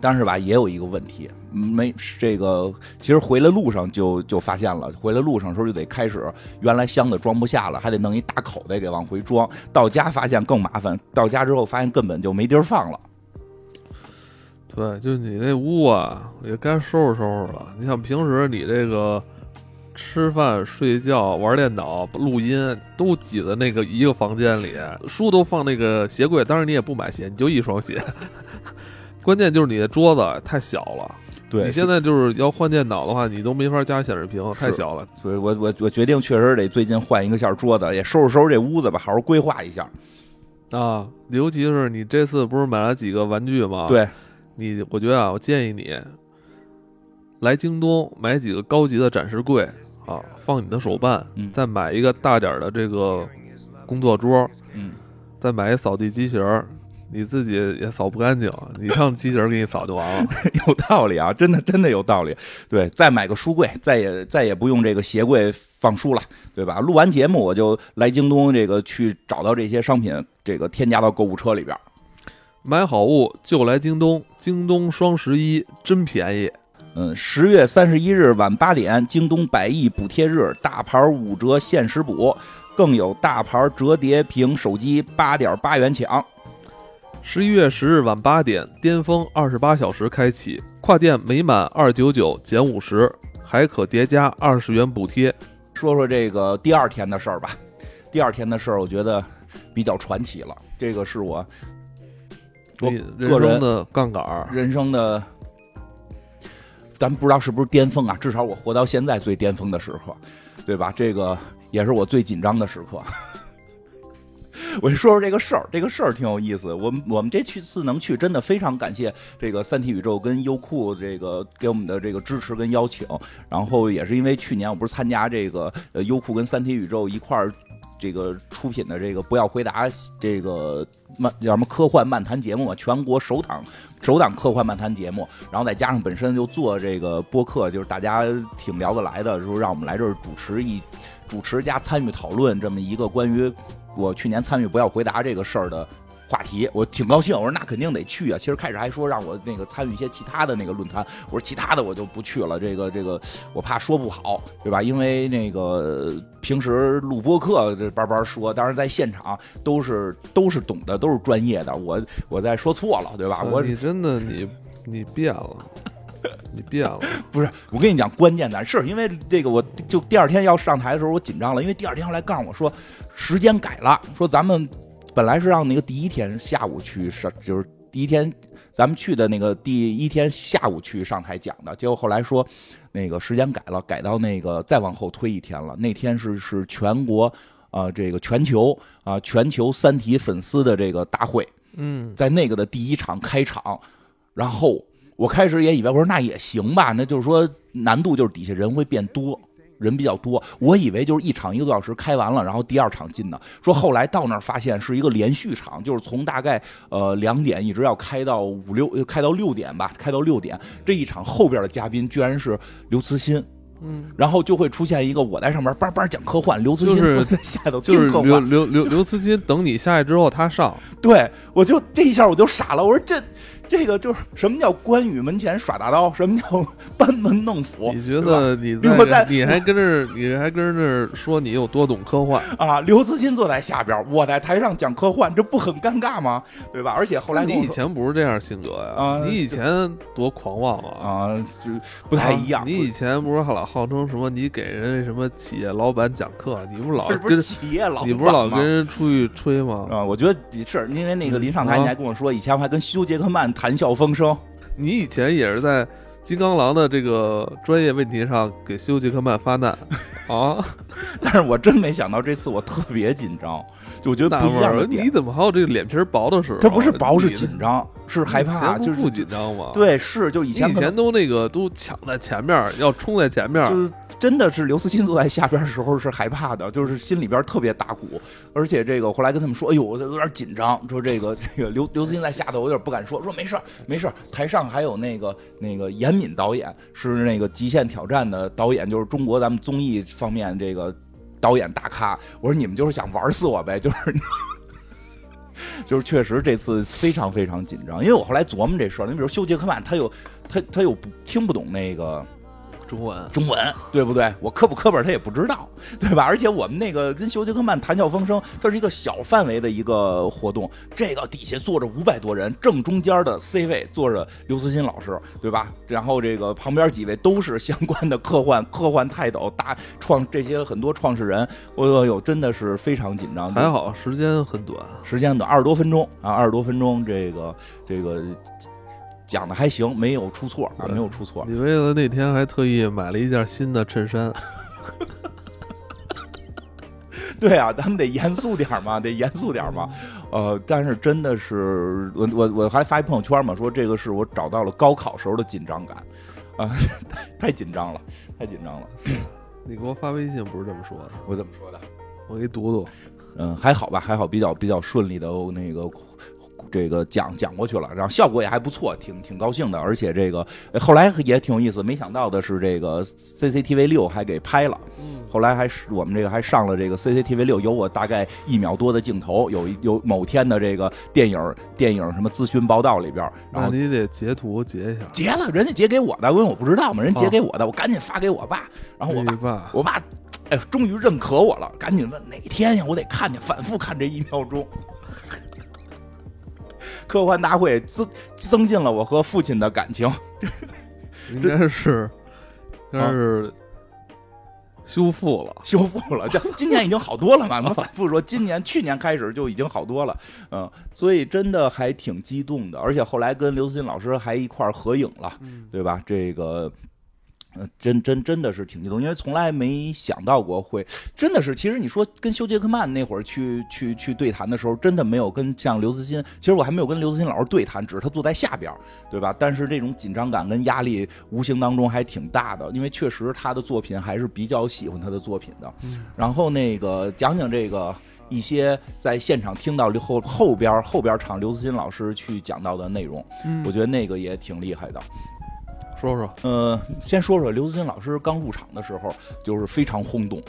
但是吧，也有一个问题，没这个，其实回来路上就就发现了，回来路上时候就得开始，原来箱子装不下了，还得弄一大口袋给往回装。到家发现更麻烦，到家之后发现根本就没地儿放了。对，就你那屋啊，也该收拾收拾了。你像平时你这个吃饭、睡觉、玩电脑、录音，都挤在那个一个房间里，书都放那个鞋柜。当然你也不买鞋，你就一双鞋。关键就是你的桌子太小了。对你现在就是要换电脑的话，你都没法加显示屏，太小了。所以我我我决定，确实得最近换一个下桌子，也收拾收拾这屋子吧，好好规划一下。啊，尤其是你这次不是买了几个玩具吗？对。你我觉得啊，我建议你来京东买几个高级的展示柜啊，放你的手办，再买一个大点的这个工作桌，嗯，再买一扫地机器人，你自己也扫不干净，你让机器人给你扫就完了。有道理啊，真的真的有道理。对，再买个书柜，再也再也不用这个鞋柜放书了，对吧？录完节目我就来京东，这个去找到这些商品，这个添加到购物车里边。买好物就来京东，京东双十一真便宜。嗯，十月三十一日晚八点，京东百亿补贴日，大牌五折限时补，更有大牌折叠屏手机八点八元抢。十一月十日晚八点，巅峰二十八小时开启，跨店每满二九九减五十，还可叠加二十元补贴。说说这个第二天的事儿吧。第二天的事儿，我觉得比较传奇了。这个是我。我个人的杠杆，人生的，咱不知道是不是巅峰啊？至少我活到现在最巅峰的时刻，对吧？这个也是我最紧张的时刻。我就说说这个事儿，这个事儿挺有意思。我们我们这次能去，真的非常感谢这个三体宇宙跟优酷这个给我们的这个支持跟邀请。然后也是因为去年我不是参加这个呃优酷跟三体宇宙一块儿。这个出品的这个不要回答这个漫叫什么科幻漫谈节目嘛，全国首档首档科幻漫谈节目，然后再加上本身就做这个播客，就是大家挺聊得来的，说让我们来这儿主持一主持加参与讨论这么一个关于我去年参与不要回答这个事儿的。话题我挺高兴，我说那肯定得去啊。其实开始还说让我那个参与一些其他的那个论坛，我说其他的我就不去了。这个这个我怕说不好，对吧？因为那个平时录播课这班班说，当然在现场都是都是懂的，都是专业的。我我再说错了，对吧？我你真的你你变了，你变了。不是，我跟你讲，关键的是因为这个，我就第二天要上台的时候我紧张了，因为第二天后来告诉我说时间改了，说咱们。本来是让那个第一天下午去上，就是第一天咱们去的那个第一天下午去上台讲的，结果后来说那个时间改了，改到那个再往后推一天了。那天是是全国啊，这个全球啊，全球三体粉丝的这个大会。嗯，在那个的第一场开场，然后我开始也以为我说那也行吧，那就是说难度就是底下人会变多。人比较多，我以为就是一场一个多小时开完了，然后第二场进的。说后来到那儿发现是一个连续场，就是从大概呃两点一直要开到五六，开到六点吧，开到六点。这一场后边的嘉宾居然是刘慈欣，嗯，然后就会出现一个我在上面叭叭讲科幻，刘慈欣在下头听科幻。刘刘刘刘慈欣等你下去之后他上，对我就这一下我就傻了，我说这。这个就是什么叫关羽门前耍大刀，什么叫班门弄斧？你觉得你在你还跟这你还跟这说你有多懂科幻啊？刘慈欣坐在下边，我在台上讲科幻，这不很尴尬吗？对吧？而且后来你以前不是这样性格呀？啊，你以前多狂妄啊！啊，就不太一样。你以前不是老号称什么？你给人什么企业老板讲课？你不是老跟企业老你不是老跟人出去吹吗？啊，我觉得是因为那个临上台，你还跟我说，以前我还跟休杰克曼。谈笑风生，你以前也是在金刚狼的这个专业问题上给休杰克曼发难 啊！但是我真没想到这次我特别紧张，就我觉得不一样的你怎么还有这个脸皮薄的时候？他不是薄，是紧张，是害怕，就是不紧张吗？对，是就以前以前都那个都抢在前面，要冲在前面，就是。真的是刘慈欣坐在下边的时候是害怕的，就是心里边特别打鼓，而且这个后来跟他们说，哎呦，我有点紧张，说这个这个刘刘慈欣在下头，我有点不敢说，说没事没事台上还有那个那个严敏导演是那个《极限挑战》的导演，就是中国咱们综艺方面这个导演大咖。我说你们就是想玩死我呗，就是 就是确实这次非常非常紧张，因为我后来琢磨这事儿，你比如修杰克曼，他又他他又不听不懂那个。中文，中文，对不对？我磕不磕本他也不知道，对吧？而且我们那个跟休杰克曼谈笑风生，它是一个小范围的一个活动。这个底下坐着五百多人，正中间的 C 位坐着刘慈欣老师，对吧？然后这个旁边几位都是相关的科幻科幻泰斗大创这些很多创始人。哎呦，真的是非常紧张。还好时间很短，时间短，二十多分钟啊，二十多分钟，这个这个。讲的还行，没有出错啊，没有出错。你为了那天还特意买了一件新的衬衫。对啊，咱们得严肃点嘛，得严肃点嘛。呃，但是真的是，我我我还发一朋友圈嘛，说这个是我找到了高考时候的紧张感啊，太太紧张了，太紧张了。你给我发微信不是这么说的？我怎么说的？我给你读读。嗯，还好吧，还好，比较比较顺利的那个。这个讲讲过去了，然后效果也还不错，挺挺高兴的。而且这个后来也挺有意思，没想到的是，这个 CCTV 六还给拍了。后来还是我们这个还上了这个 CCTV 六，有我大概一秒多的镜头，有有某天的这个电影电影什么咨询报道里边。然后你得截图截一下。截了，人家截给我的，因为我不知道嘛，人截给我的，我赶紧发给我爸。然后我爸，我爸，哎，终于认可我了，赶紧问哪天呀？我得看见，反复看这一秒钟。科幻大会增增进了我和父亲的感情，应该是，应该是修复了，修复了。就今年已经好多了嘛？我们反复说，今年、去年开始就已经好多了。嗯，所以真的还挺激动的。而且后来跟刘慈欣老师还一块儿合影了，对吧？这个呃，真真真的是挺激动，因为从来没想到过会，真的是。其实你说跟休杰克曼那会儿去去去对谈的时候，真的没有跟像刘慈欣，其实我还没有跟刘慈欣老师对谈，只是他坐在下边，对吧？但是这种紧张感跟压力，无形当中还挺大的，因为确实他的作品还是比较喜欢他的作品的。然后那个讲讲这个一些在现场听到后后边后边场刘慈欣老师去讲到的内容，我觉得那个也挺厉害的。说说，呃，先说说刘慈欣老师刚入场的时候，就是非常轰动，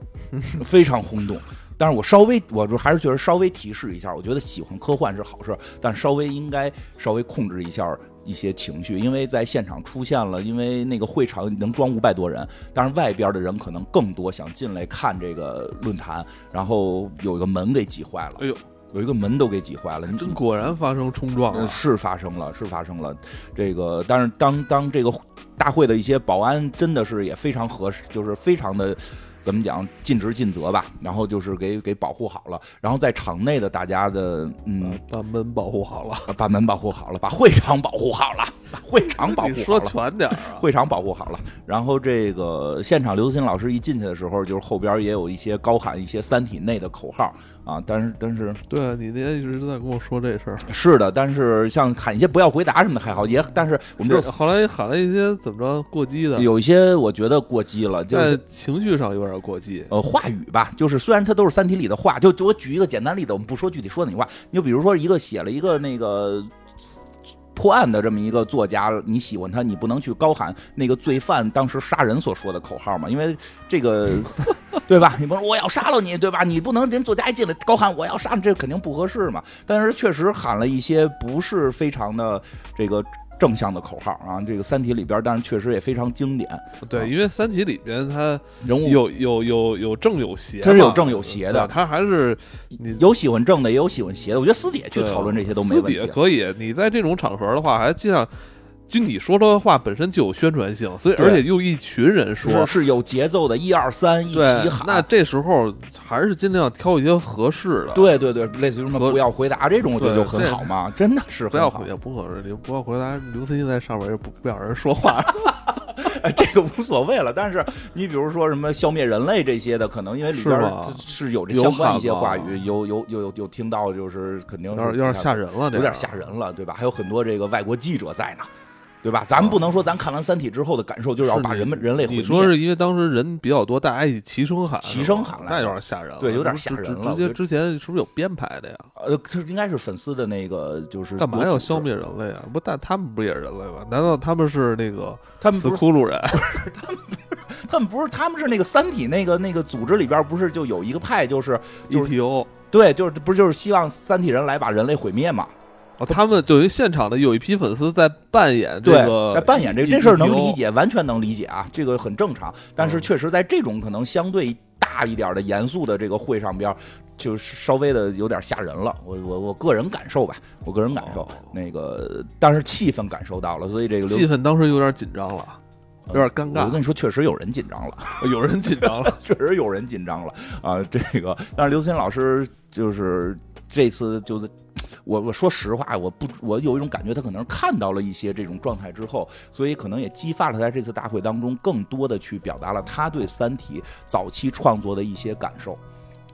非常轰动。但是我稍微，我就还是觉得稍微提示一下，我觉得喜欢科幻是好事，但稍微应该稍微控制一下一些情绪，因为在现场出现了，因为那个会场能装五百多人，但是外边的人可能更多，想进来看这个论坛，然后有一个门给挤坏了。哎呦！有一个门都给挤坏了，你真果然发生冲撞了，是发生了，是发生了。这个，但是当当这个大会的一些保安真的是也非常合适，就是非常的。怎么讲尽职尽责吧，然后就是给给保护好了，然后在场内的大家的嗯，把门保护好了，把门保护好了，把会场保护好了，把会场保护好了，说全点啊，会场保护好了。然后这个现场刘慈欣老师一进去的时候，就是后边也有一些高喊一些《三体》内的口号啊，但是但是，对你那天一直都在跟我说这事儿，是的，但是像喊一些不要回答什么的还好，也但是我们就后来喊了一些怎么着过激的，有一些我觉得过激了，就是情绪上有点。过际，呃，话语吧，就是虽然它都是《三体》里的话，就就我举一个简单例子，我们不说具体说哪句话，你就比如说一个写了一个那个破案的这么一个作家，你喜欢他，你不能去高喊那个罪犯当时杀人所说的口号嘛，因为这个 对吧？你不能我要杀了你，对吧？你不能人作家一进来高喊我要杀你，这肯定不合适嘛。但是确实喊了一些不是非常的这个。正向的口号啊，这个《三体》里边，但是确实也非常经典。对，因为《三体》里边它人物有有有有正有邪，它是有正有邪的。它还是有喜欢正的，也有喜欢邪的。我觉得私底下去讨论这些都没问题。可以，你在这种场合的话，还尽量。就你说的话本身就有宣传性，所以而且又一群人说，是有节奏的，一二三一起喊。那这时候还是尽量挑一些合适的。对对对，类似于什么不要回答这种，我觉得就很好嘛，真的是不要回答，不合适，你不要回答。刘慈欣在上面也不不让人说话，这个无所谓了。但是你比如说什么消灭人类这些的，可能因为里边是有这相关一些话语，有有有有有听到，就是肯定有点有点吓人了，有点吓人了，对吧？还有很多这个外国记者在呢。对吧？咱们不能说咱看完《三体》之后的感受就是要把人们人类毁灭。你说是因为当时人比较多，大家一起齐声喊，齐声喊，那有点吓人了。对，有点吓人了。直接之前是不是有编排的呀？呃，这应该是粉丝的那个，就是干嘛要消灭人类啊？不，但他们不也是人类吗？难道他们是那个他们死骷髅人？他们他们不是，他们是那个《三体》那个那个组织里边不是就有一个派，就是 ETO，对，就是不是就是希望三体人来把人类毁灭嘛？哦，他们等于现场的有一批粉丝在扮演这个，在扮演这个这事儿能理解，完全能理解啊，这个很正常。但是确实在这种可能相对大一点的严肃的这个会上边，就是稍微的有点吓人了。我我我个人感受吧，我个人感受，那个但是气氛感受到了，所以这个气氛当时有点紧张了，有点尴尬。我跟你说，确实有人紧张了，有人紧张了，确实有人紧张了啊。这个，但是刘欣老师就是这次就是。我我说实话，我不，我有一种感觉，他可能看到了一些这种状态之后，所以可能也激发了他在这次大会当中更多的去表达了他对《三体》早期创作的一些感受。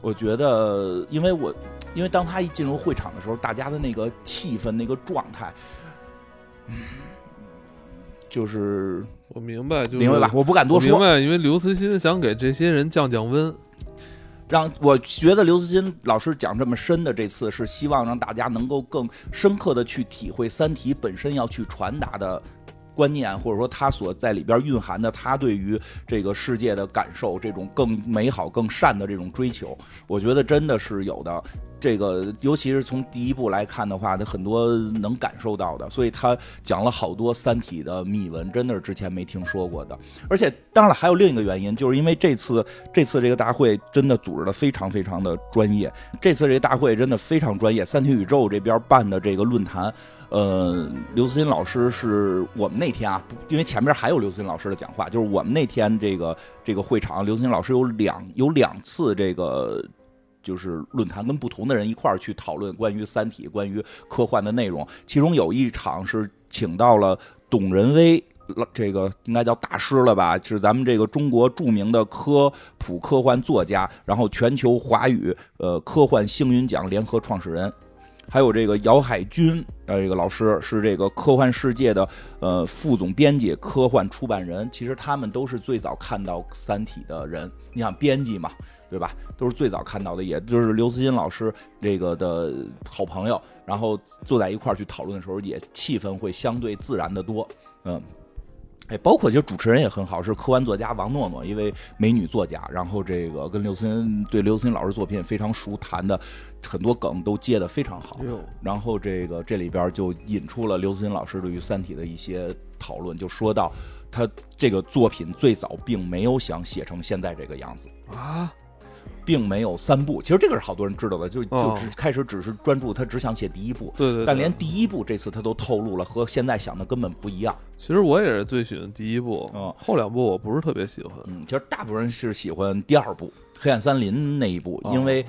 我觉得，因为我，因为当他一进入会场的时候，大家的那个气氛、那个状态，嗯，就是我明白，就明白吧？我不敢多说，明白，因为刘慈欣想给这些人降降温。让我觉得刘慈欣老师讲这么深的这次是希望让大家能够更深刻的去体会《三体》本身要去传达的观念，或者说他所在里边蕴含的他对于这个世界的感受，这种更美好、更善的这种追求，我觉得真的是有的。这个，尤其是从第一部来看的话，他很多能感受到的，所以他讲了好多《三体》的秘闻，真的是之前没听说过的。而且，当然了，还有另一个原因，就是因为这次这次这个大会真的组织的非常非常的专业。这次这个大会真的非常专业，三体宇宙这边办的这个论坛，呃，刘慈欣老师是我们那天啊，因为前面还有刘慈欣老师的讲话，就是我们那天这个这个会场，刘慈欣老师有两有两次这个。就是论坛跟不同的人一块儿去讨论关于《三体》、关于科幻的内容，其中有一场是请到了董仁威这个应该叫大师了吧？是咱们这个中国著名的科普科幻作家，然后全球华语呃科幻星云奖联合创始人。还有这个姚海军，呃，这个老师是这个科幻世界的呃副总编辑、科幻出版人。其实他们都是最早看到《三体》的人。你想编辑嘛，对吧？都是最早看到的，也就是刘慈欣老师这个的好朋友。然后坐在一块儿去讨论的时候，也气氛会相对自然的多。嗯。哎，包括其实主持人也很好，是科幻作家王诺诺，一位美女作家。然后这个跟刘慈欣对刘慈欣老师作品非常熟，谈的很多梗都接的非常好。然后这个这里边就引出了刘慈欣老师对于《三体》的一些讨论，就说到他这个作品最早并没有想写成现在这个样子啊。并没有三部，其实这个是好多人知道的，就就只开始只是专注他只想写第一部，对对，但连第一部这次他都透露了，和现在想的根本不一样。其实我也是最喜欢第一部，嗯，后两部我不是特别喜欢，嗯，其实大部分人是喜欢第二部《黑暗森林》那一部，因为。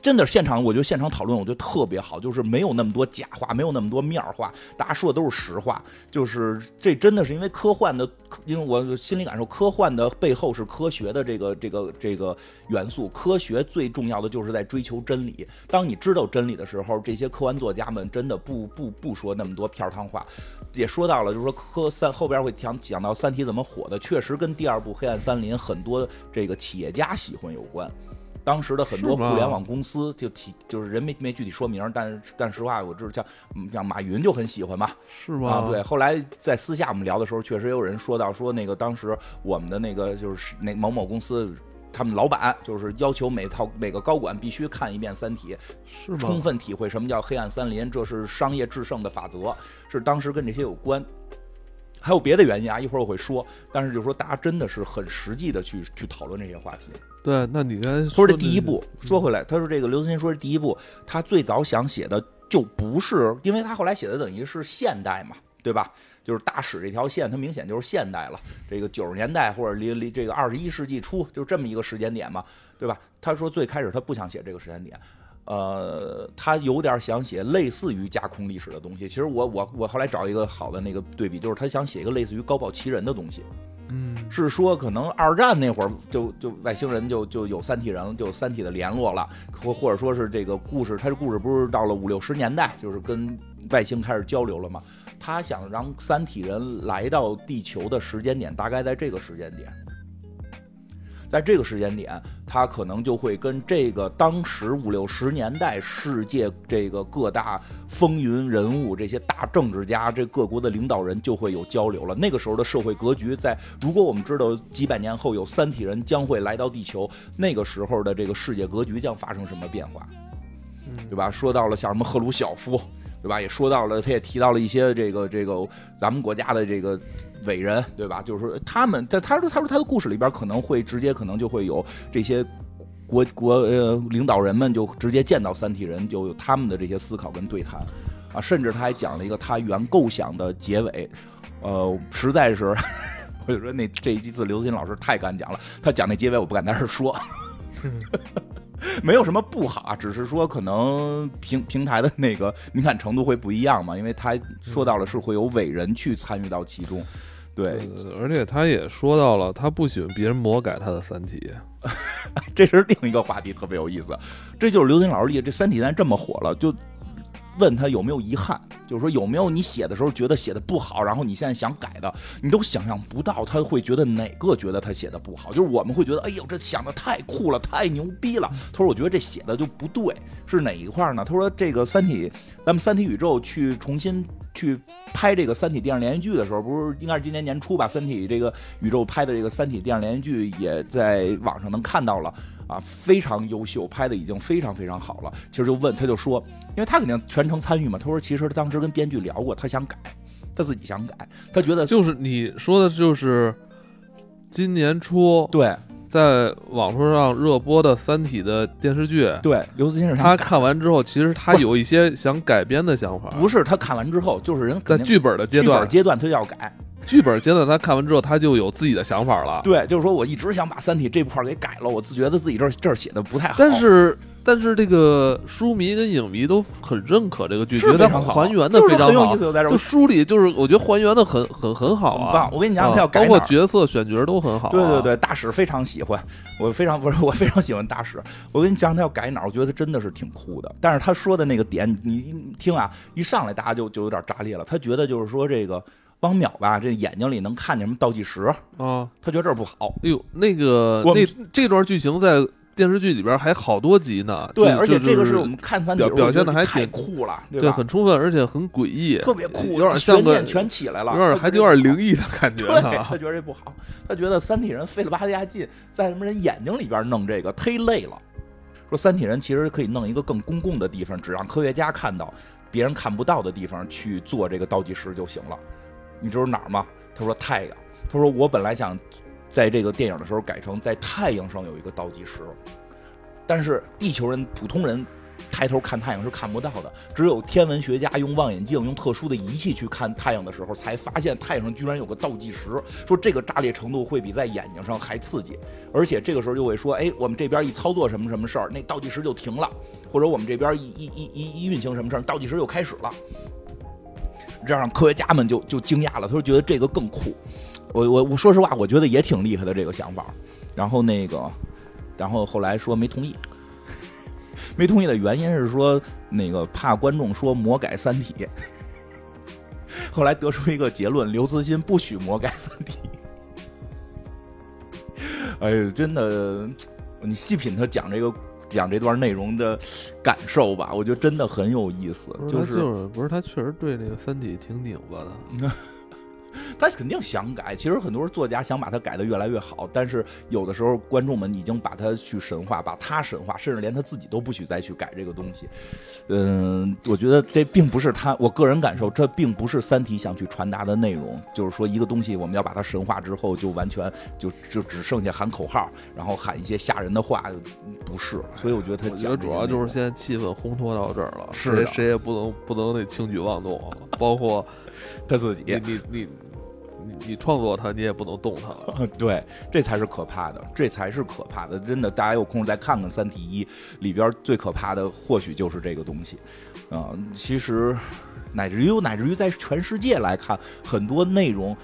真的现场，我觉得现场讨论，我觉得特别好，就是没有那么多假话，没有那么多面儿话，大家说的都是实话。就是这真的是因为科幻的，因为我心里感受，科幻的背后是科学的这个这个这个元素。科学最重要的就是在追求真理。当你知道真理的时候，这些科幻作家们真的不不不说那么多片儿汤话。也说到了，就是说科三后边会讲讲到《三体》怎么火的，确实跟第二部《黑暗森林》很多这个企业家喜欢有关。当时的很多互联网公司就提，就是人没没具体说明，但是但实话，我知道像像马云就很喜欢嘛，是吗？啊，对。后来在私下我们聊的时候，确实有人说到说那个当时我们的那个就是那某某公司，他们老板就是要求每套每个高管必须看一遍《三体》，是充分体会什么叫黑暗森林，这是商业制胜的法则，是当时跟这些有关。还有别的原因啊，一会儿我会说。但是就是说，大家真的是很实际的去去讨论这些话题。对，那你刚才说这第一步，说回来，他说这个刘慈欣说这第一步，他最早想写的就不是，因为他后来写的等于是现代嘛，对吧？就是大使这条线，它明显就是现代了。这个九十年代或者离离这个二十一世纪初，就这么一个时间点嘛，对吧？他说最开始他不想写这个时间点。呃，他有点想写类似于架空历史的东西。其实我我我后来找一个好的那个对比，就是他想写一个类似于高堡奇人的东西。嗯，是说可能二战那会儿就就外星人就就有三体人了，就有三体的联络了，或或者说是这个故事，他这故事不是到了五六十年代，就是跟外星开始交流了吗？他想让三体人来到地球的时间点大概在这个时间点。在这个时间点，他可能就会跟这个当时五六十年代世界这个各大风云人物、这些大政治家、这各国的领导人就会有交流了。那个时候的社会格局，在如果我们知道几百年后有三体人将会来到地球，那个时候的这个世界格局将发生什么变化，对吧？说到了像什么赫鲁晓夫。对吧？也说到了，他也提到了一些这个这个咱们国家的这个伟人，对吧？就是说他们在他说他说他的故事里边可能会直接可能就会有这些国国呃领导人们就直接见到三体人，就有他们的这些思考跟对谈啊，甚至他还讲了一个他原构想的结尾，呃，实在是 我就说那这一次刘慈欣老师太敢讲了，他讲那结尾我不敢在这说。没有什么不好啊，只是说可能平平台的那个敏感程度会不一样嘛，因为他说到了是会有伟人去参与到其中，对，而且他也说到了他不喜欢别人魔改他的《三体》，这是另一个话题，特别有意思。这就是刘星老师厉害，这《三体》咱这么火了，就。问他有没有遗憾，就是说有没有你写的时候觉得写的不好，然后你现在想改的，你都想象不到他会觉得哪个觉得他写的不好。就是我们会觉得，哎呦，这想的太酷了，太牛逼了。他说，我觉得这写的就不对，是哪一块呢？他说，这个《三体》，咱们《三体》宇宙去重新去拍这个《三体》电视连续剧的时候，不是应该是今年年初吧？《三体》这个宇宙拍的这个《三体》电视连续剧也在网上能看到了。啊，非常优秀，拍的已经非常非常好了。其实就问，他就说，因为他肯定全程参与嘛。他说，其实他当时跟编剧聊过，他想改，他自己想改，他觉得就是你说的，就是今年初对，在网络上热播的《三体》的电视剧，对，刘慈欣是他看完之后，其实他有一些想改编的想法。不是他看完之后，就是人在剧本的阶段剧本阶段他就要改。剧本阶段他看完之后，他就有自己的想法了。对，就是说我一直想把《三体》这块儿给改了，我自觉得自己这儿这儿写的不太好。但是但是这个书迷跟影迷都很认可这个剧，觉得它还原的非常好。就书里就是我觉得还原的很很很好啊。我跟你讲，他要改包括角色选角都很好。对对对，大使非常喜欢，我非常不是 我非常喜欢大使。我跟你讲，他要改哪儿，我觉得他真的是挺酷的。但是他说的那个点，你一听啊，一上来大家就就有点炸裂了。他觉得就是说这个。汪淼吧，这眼睛里能看见什么倒计时啊？他觉得这儿不好。哎呦，那个那这段剧情在电视剧里边还好多集呢。对，而且这个是我们看三表表现的还太酷了，对很充分，而且很诡异，特别酷，有点像个全起来了，有点还有点灵异的感觉。对他觉得这不好，他觉得三体人费了吧家劲，在什么人眼睛里边弄这个忒累了。说三体人其实可以弄一个更公共的地方，只让科学家看到，别人看不到的地方去做这个倒计时就行了。你知道哪儿吗？他说太阳。他说我本来想在这个电影的时候改成在太阳上有一个倒计时，但是地球人普通人抬头看太阳是看不到的，只有天文学家用望远镜用特殊的仪器去看太阳的时候，才发现太阳上居然有个倒计时。说这个炸裂程度会比在眼睛上还刺激，而且这个时候就会说，哎，我们这边一操作什么什么事儿，那倒计时就停了，或者我们这边一一一一一运行什么事儿，倒计时又开始了。这让科学家们就就惊讶了，他说觉得这个更酷。我我我说实话，我觉得也挺厉害的这个想法。然后那个，然后后来说没同意，没同意的原因是说那个怕观众说魔改《三体》。后来得出一个结论：刘慈欣不许魔改《三体》。哎呀，真的，你细品他讲这个。讲这段内容的感受吧，我觉得真的很有意思。就是不是他确实对那个《三体》挺拧巴的。他肯定想改，其实很多作家想把它改得越来越好，但是有的时候观众们已经把它去神化，把他神化，甚至连他自己都不许再去改这个东西。嗯，我觉得这并不是他，我个人感受，这并不是《三体》想去传达的内容。就是说，一个东西我们要把它神化之后，就完全就就只剩下喊口号，然后喊一些吓人的话，不是。所以我觉得他讲，主要就是现在气氛烘托到这儿了，谁谁也不能不能那轻举妄动，包括 他自己，你你。你你创作它，你也不能动它。对，这才是可怕的，这才是可怕的。真的，大家有空再看看《三体一》里边最可怕的，或许就是这个东西。啊，其实乃至于乃至于在全世界来看，很多内容，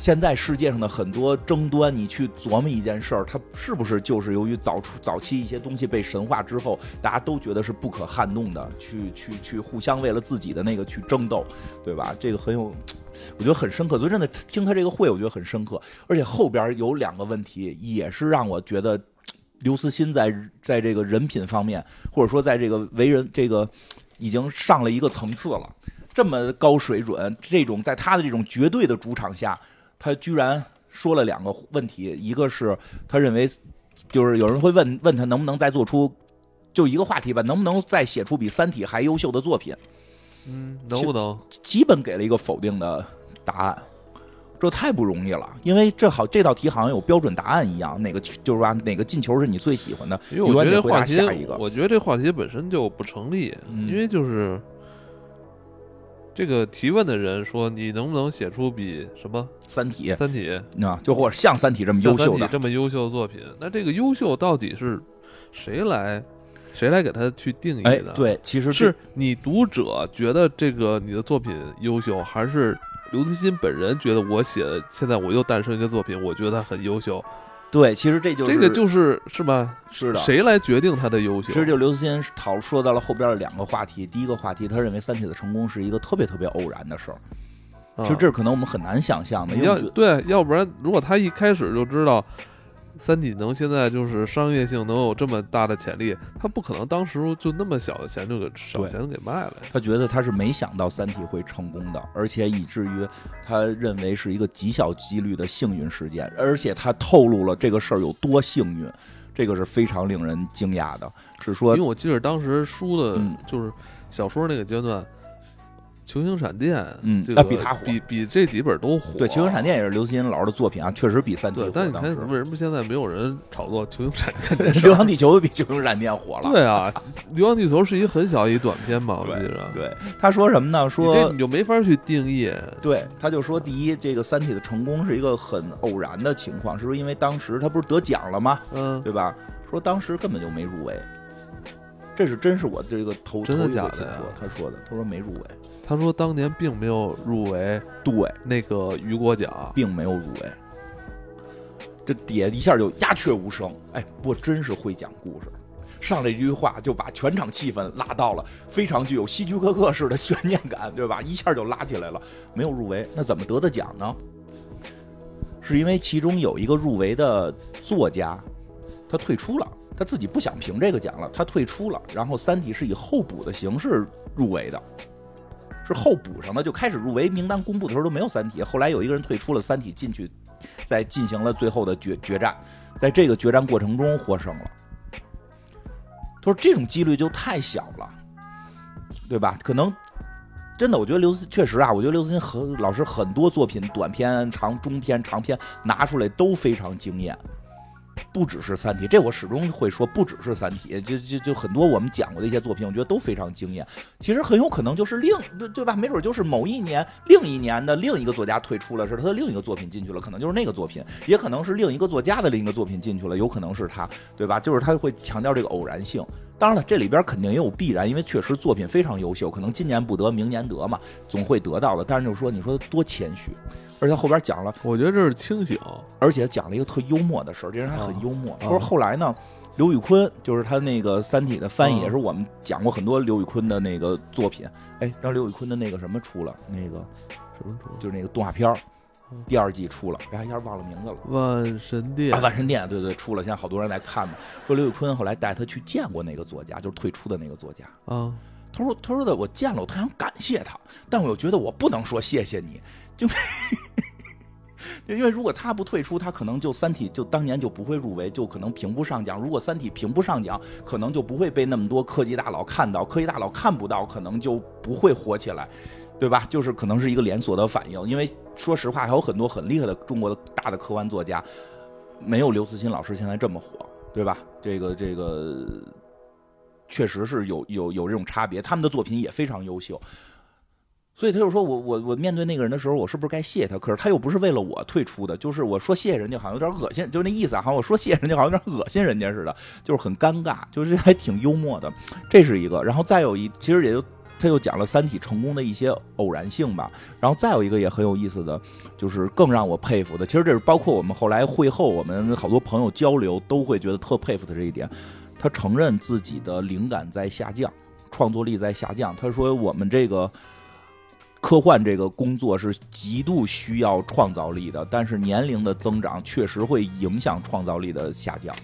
现在世界上的很多争端，你去琢磨一件事儿，它是不是就是由于早出早期一些东西被神化之后，大家都觉得是不可撼动的，去去去互相为了自己的那个去争斗，对吧？这个很有。我觉得很深刻，所以真的听他这个会，我觉得很深刻。而且后边有两个问题，也是让我觉得刘慈欣在在这个人品方面，或者说在这个为人这个已经上了一个层次了。这么高水准，这种在他的这种绝对的主场下，他居然说了两个问题，一个是他认为，就是有人会问问他能不能再做出就一个话题吧，能不能再写出比《三体》还优秀的作品？嗯，能不能基本给了一个否定的答案？这太不容易了，因为这好这道题好像有标准答案一样，哪个就是说哪个进球是你最喜欢的？因为我觉得话题，下一个，我觉得这话题本身就不成立，因为就是这个提问的人说你能不能写出比什么《三体》《三体》啊，就或者像《三体》这么优秀的这么优秀的作品？那这个优秀到底是谁来？谁来给他去定义的？对，其实是你读者觉得这个你的作品优秀，还是刘慈欣本人觉得我写的现在我又诞生一个作品，我觉得他很优秀？对，其实这就是这个就是是吧？是的，谁来决定他的优秀？其实就刘慈欣讨说到了后边的两个话题，第一个话题，他认为《三体》的成功是一个特别特别偶然的事儿，其实这是可能我们很难想象的。要对，要不然如果他一开始就知道。三体能现在就是商业性能有这么大的潜力，他不可能当时就那么小的钱就给少钱给卖了。他觉得他是没想到三体会成功的，而且以至于他认为是一个极小几率的幸运事件，而且他透露了这个事儿有多幸运，这个是非常令人惊讶的。是说，因为我记得当时书的就是小说那个阶段。球形闪电，嗯这个啊比他火比比这几本都火。对，《球形闪电》也是刘慈欣老师的作品啊，确实比《三体》火。对，但你看为什么现在没有人炒作球形闪电？流浪地球》都比《球形闪电》火了。对啊，《流浪地球》是一个很小一短片嘛，我记对着。对，他说什么呢？你说这你就没法去定义。对，他就说，第一，这个《三体》的成功是一个很偶然的情况，是不是因为当时他不是得奖了吗？嗯，对吧？说当时根本就没入围，这是真是我这个头真的头一回假的呀听说他说的，他说没入围，他说当年并没有入围对，那个雨果奖。并没有入围。这底下一下就鸦雀无声，哎，不过真是会讲故事。上来一句话就把全场气氛拉到了非常具有希区柯克式的悬念感，对吧？一下就拉起来了。没有入围，那怎么得的奖呢？是因为其中有一个入围的作家，他退出了，他自己不想评这个奖了，他退出了。然后《三体》是以候补的形式入围的，是后补上的，就开始入围名单公布的时候都没有《三体》，后来有一个人退出了，《三体》进去，再进行了最后的决决战，在这个决战过程中获胜了。他说这种几率就太小了，对吧？可能真的，我觉得刘慈确实啊，我觉得刘慈欣和老师很多作品，短片、长中篇、长篇拿出来都非常惊艳。不只是《三体》，这我始终会说，不只是《三体》，就就就很多我们讲过的一些作品，我觉得都非常惊艳。其实很有可能就是另对对吧？没准就是某一年、另一年的另一个作家退出了，是他的另一个作品进去了，可能就是那个作品，也可能是另一个作家的另一个作品进去了，有可能是他，对吧？就是他会强调这个偶然性。当然了，这里边肯定也有必然，因为确实作品非常优秀，可能今年不得，明年得嘛，总会得到的。但是就是说，你说多谦虚，而且后边讲了。我觉得这是清醒。而且讲了一个特幽默的事儿，这人还很啊幽默。他啊说后来呢，刘宇坤就是他那个《三体》的翻译，啊也是我们讲过很多刘宇坤的那个作品。哎，让刘宇坤的那个什么出了，那个什么出？就是那个动画片儿嗯第二季出了，哎呀，一下忘了名字了。万神殿啊，万神殿，对对，出了，现在好多人在看呢。说刘宇坤后来带他去见过那个作家，就是退出的那个作家。啊，他说：“他说的，我见了，我特想感谢他，但我又觉得我不能说谢谢你，就因为如果他不退出，他可能就《三体》就当年就不会入围，就可能评不上奖。如果《三体》评不上奖，可能就不会被那么多科技大佬看到，科技大佬看不到，可能就不会火起来，对吧？就是可能是一个连锁的反应。因为说实话，还有很多很厉害的中国的大的科幻作家，没有刘慈欣老师现在这么火，对吧？这个这个。”确实是有有有这种差别，他们的作品也非常优秀，所以他就说我我我面对那个人的时候，我是不是该谢他？可是他又不是为了我退出的，就是我说谢谢人家，好像有点恶心，就那意思啊，好像我说谢谢人家，好像有点恶心人家似的，就是很尴尬，就是还挺幽默的，这是一个。然后再有一，其实也就他又讲了《三体》成功的一些偶然性吧。然后再有一个也很有意思的，就是更让我佩服的，其实这是包括我们后来会后，我们好多朋友交流都会觉得特佩服的这一点。他承认自己的灵感在下降，创作力在下降。他说：“我们这个科幻这个工作是极度需要创造力的，但是年龄的增长确实会影响创造力的下降。”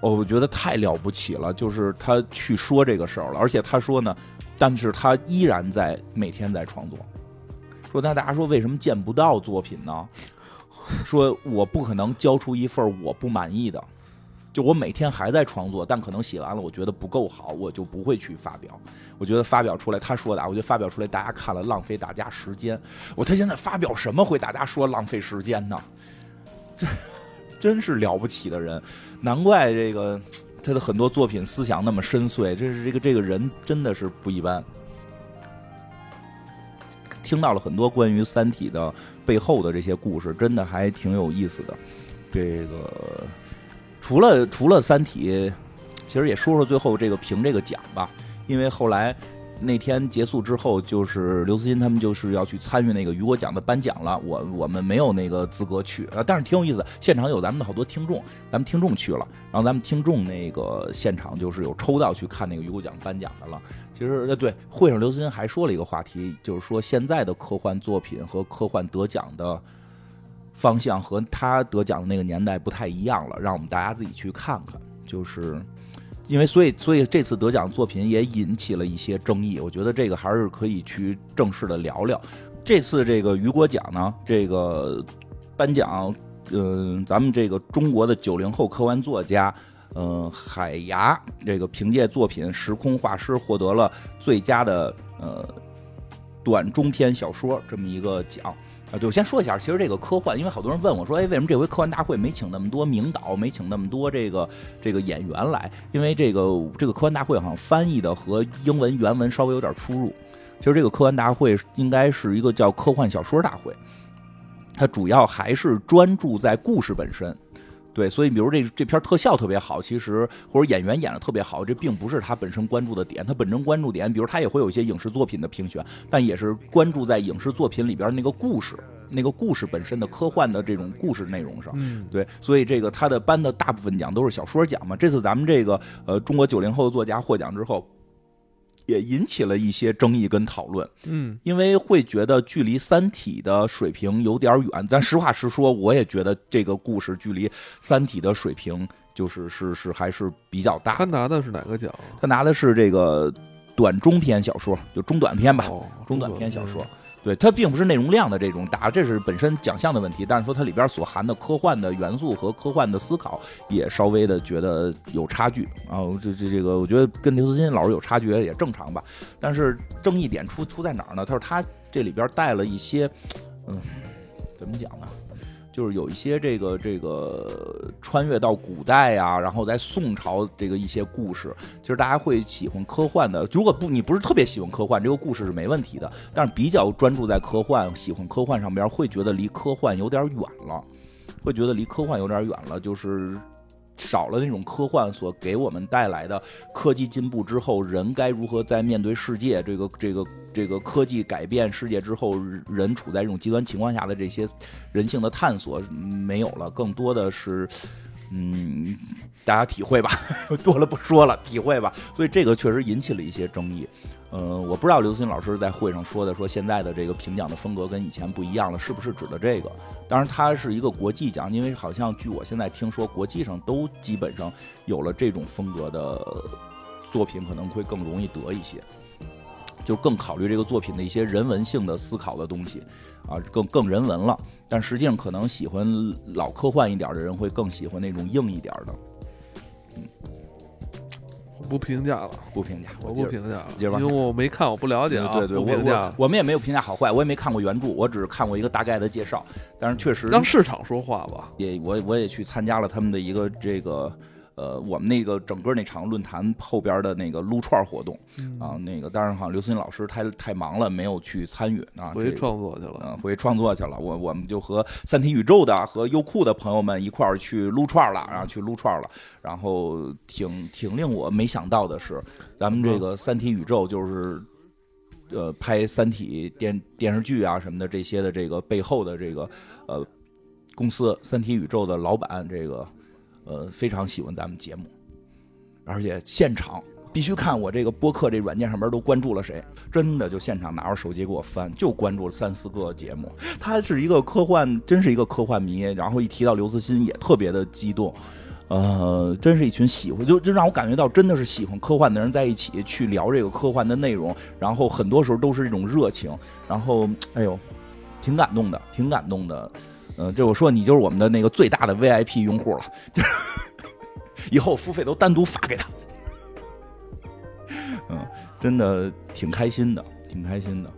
哦，我觉得太了不起了，就是他去说这个事儿了，而且他说呢，但是他依然在每天在创作。说那大家说为什么见不到作品呢？说我不可能交出一份我不满意的。就我每天还在创作，但可能写完了，我觉得不够好，我就不会去发表。我觉得发表出来，他说的，我觉得发表出来，大家看了浪费大家时间。我他现在发表什么会大家说浪费时间呢？这真是了不起的人，难怪这个他的很多作品思想那么深邃。这是这个这个人真的是不一般。听到了很多关于《三体》的背后的这些故事，真的还挺有意思的。这个。除了除了《三体》，其实也说说最后这个评这个奖吧。因为后来那天结束之后，就是刘慈欣他们就是要去参与那个雨果奖的颁奖了。我我们没有那个资格去啊，但是挺有意思。现场有咱们的好多听众，咱们听众去了，然后咱们听众那个现场就是有抽到去看那个雨果奖颁奖的了。其实呃对，会上刘慈欣还说了一个话题，就是说现在的科幻作品和科幻得奖的。方向和他得奖的那个年代不太一样了，让我们大家自己去看看。就是因为所以所以这次得奖作品也引起了一些争议，我觉得这个还是可以去正式的聊聊。这次这个雨果奖呢，这个颁奖，嗯、咱们这个中国的九零后科幻作家，嗯、海牙这个凭借作品《时空画师》获得了最佳的呃短中篇小说这么一个奖。啊，对，我先说一下，其实这个科幻，因为好多人问我说，哎，为什么这回科幻大会没请那么多名导，没请那么多这个这个演员来？因为这个这个科幻大会好像翻译的和英文原文稍微有点出入。其实这个科幻大会应该是一个叫科幻小说大会，它主要还是专注在故事本身。对，所以比如这这片特效特别好，其实或者演员演的特别好，这并不是他本身关注的点。他本身关注点，比如他也会有一些影视作品的评选，但也是关注在影视作品里边那个故事，那个故事本身的科幻的这种故事内容上。对，所以这个他的颁的大部分奖都是小说奖嘛。这次咱们这个呃中国九零后的作家获奖之后。也引起了一些争议跟讨论，嗯，因为会觉得距离《三体》的水平有点远。咱实话实说，我也觉得这个故事距离《三体》的水平就是是是还是比较大。他拿的是哪个奖？他拿的是这个短中篇小说，就中短篇吧，中短篇小说。对它并不是内容量的这种大，这是本身奖项的问题。但是说它里边所含的科幻的元素和科幻的思考也稍微的觉得有差距啊。这这这个，我觉得跟刘慈欣老师有差距也正常吧。但是争议点出出在哪儿呢？他说他这里边带了一些，嗯，怎么讲呢？就是有一些这个这个穿越到古代呀，然后在宋朝这个一些故事，其实大家会喜欢科幻的。如果不你不是特别喜欢科幻，这个故事是没问题的。但是比较专注在科幻、喜欢科幻上边，会觉得离科幻有点远了，会觉得离科幻有点远了，就是。少了那种科幻所给我们带来的科技进步之后，人该如何在面对世界这个这个这个科技改变世界之后，人处在这种极端情况下的这些人性的探索没有了，更多的是。嗯，大家体会吧，多了不说了，体会吧。所以这个确实引起了一些争议。嗯，我不知道刘慈欣老师在会上说的，说现在的这个评奖的风格跟以前不一样了，是不是指的这个？当然，它是一个国际奖，因为好像据我现在听说，国际上都基本上有了这种风格的作品，可能会更容易得一些，就更考虑这个作品的一些人文性的思考的东西。啊，更更人文了，但实际上可能喜欢老科幻一点的人会更喜欢那种硬一点的。嗯，不评价了，不评价，我不评价了，因为我没看，我不了解啊。对对，我我我们也没有评价好坏，我也没看过原著，我只是看过一个大概的介绍。但是确实让市场说话吧。也我我也去参加了他们的一个这个。呃，我们那个整个那场论坛后边的那个撸串活动啊，那个当然好像刘思欣老师太太忙了，没有去参与啊。回去创作去了，嗯，回去创作去了。我我们就和三体宇宙的和优酷的朋友们一块儿去撸串了，然后去撸串了。然后挺挺令我没想到的是，咱们这个三体宇宙就是呃拍三体电电视剧啊什么的这些的这个背后的这个呃公司三体宇宙的老板这个。呃，非常喜欢咱们节目，而且现场必须看我这个播客这软件上面都关注了谁，真的就现场拿着手机给我翻，就关注了三四个节目。他是一个科幻，真是一个科幻迷，然后一提到刘慈欣也特别的激动。呃，真是一群喜欢，就就让我感觉到真的是喜欢科幻的人在一起去聊这个科幻的内容，然后很多时候都是这种热情，然后哎呦，挺感动的，挺感动的。嗯，就我说你就是我们的那个最大的 VIP 用户了，就是以后付费都单独发给他。嗯，真的挺开心的，挺开心的。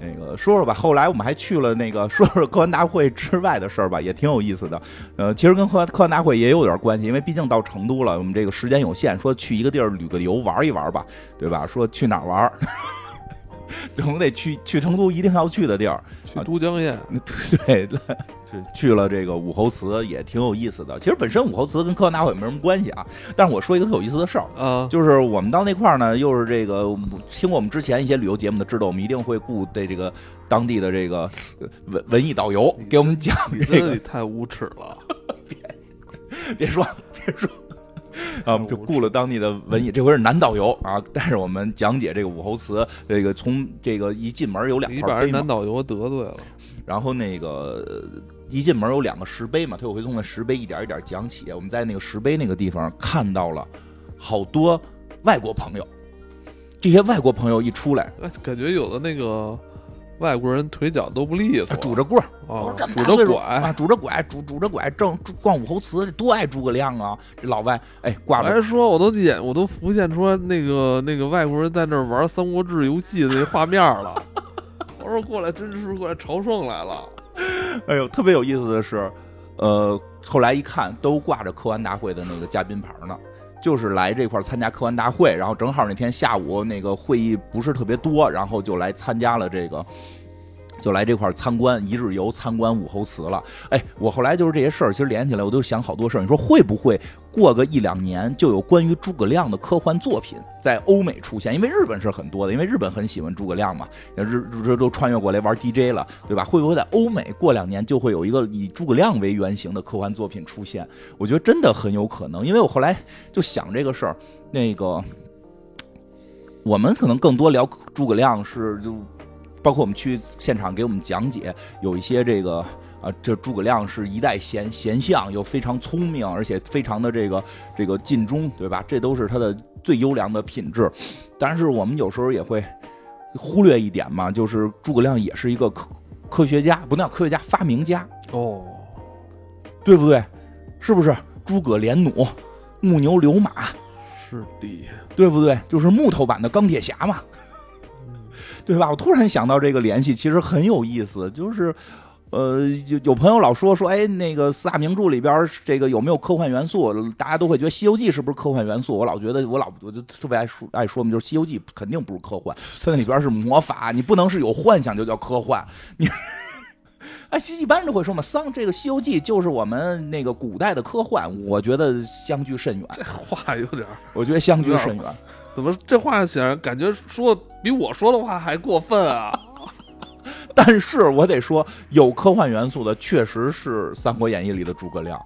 那个说说吧，后来我们还去了那个说说科幻大会之外的事儿吧，也挺有意思的。呃，其实跟科科幻大会也有点关系，因为毕竟到成都了，我们这个时间有限，说去一个地儿旅个游玩一玩吧，对吧？说去哪儿玩？总得去去成都一定要去的地儿，去都江堰。对，去了这个武侯祠也挺有意思的。其实本身武侯祠跟科幻大会没什么关系啊，但是我说一个特有意思的事儿啊，就是我们到那块儿呢，又是这个听过我们之前一些旅游节目的，知道我们一定会雇对这个当地的这个文文艺导游给我们讲这个。太无耻了！别别说别说。啊，就雇了当地的文艺，这回是男导游啊，带着我们讲解这个武侯祠。这个从这个一进门有两块碑男导游得罪了。然后那个一进门有两个石碑嘛，他会从那石碑一点一点讲起。我们在那个石碑那个地方看到了好多外国朋友，这些外国朋友一出来，感觉有的那个。外国人腿脚都不利索，拄着棍儿，哦，拄着拐啊，拄着拐，拄拄着拐，正逛武侯祠，多爱诸葛亮啊！这老外，哎，挂了。还说，我都演，我都浮现出那个那个外国人在那儿玩《三国志》游戏的那画面了。我说过来，真是过来朝圣来了。哎呦，特别有意思的是，呃，后来一看，都挂着科安大会的那个嘉宾牌呢，就是来这块参加科幻大会，然后正好那天下午那个会议不是特别多，然后就来参加了这个。就来这块参观一日游，参观武侯祠了。哎，我后来就是这些事儿，其实连起来我都想好多事儿。你说会不会过个一两年，就有关于诸葛亮的科幻作品在欧美出现？因为日本是很多的，因为日本很喜欢诸葛亮嘛，日这都穿越过来玩 DJ 了，对吧？会不会在欧美过两年就会有一个以诸葛亮为原型的科幻作品出现？我觉得真的很有可能，因为我后来就想这个事儿。那个我们可能更多聊诸葛亮是就。包括我们去现场给我们讲解，有一些这个啊，这诸葛亮是一代贤贤相，又非常聪明，而且非常的这个这个尽忠，对吧？这都是他的最优良的品质。但是我们有时候也会忽略一点嘛，就是诸葛亮也是一个科科学家，不能叫科学家，发明家哦，对不对？是不是？诸葛连弩，木牛流马，是的，对不对？就是木头版的钢铁侠嘛。对吧？我突然想到这个联系，其实很有意思。就是，呃，有有朋友老说说，哎，那个四大名著里边这个有没有科幻元素？大家都会觉得《西游记》是不是科幻元素？我老觉得，我老我就特别爱说爱说嘛，就是《西游记》肯定不是科幻，它那里边是魔法，你不能是有幻想就叫科幻。你，哎，一般都会说嘛，桑这个《西游记》就是我们那个古代的科幻。我觉得相距甚远。这话有点，我觉得相距甚远。怎么这话显然感觉说比我说的话还过分啊？但是我得说，有科幻元素的确实是《三国演义》里的诸葛亮，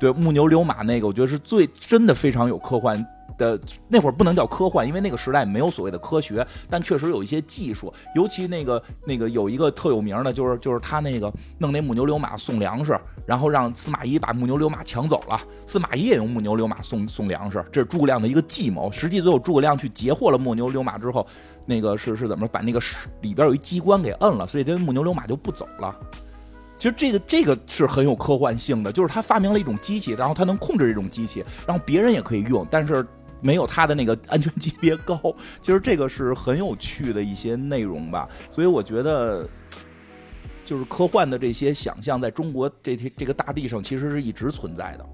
对木牛流马那个，我觉得是最真的非常有科幻。的那会儿不能叫科幻，因为那个时代没有所谓的科学，但确实有一些技术。尤其那个那个有一个特有名的，就是就是他那个弄那木牛流马送粮食，然后让司马懿把木牛流马抢走了。司马懿也用木牛流马送送粮食，这是诸葛亮的一个计谋。实际最后诸葛亮去截获了木牛流马之后，那个是是怎么把那个里边有一机关给摁了，所以这木牛流马就不走了。其实这个这个是很有科幻性的，就是他发明了一种机器，然后他能控制这种机器，然后别人也可以用，但是。没有他的那个安全级别高，其实这个是很有趣的一些内容吧。所以我觉得，就是科幻的这些想象，在中国这这个大地上其实是一直存在的。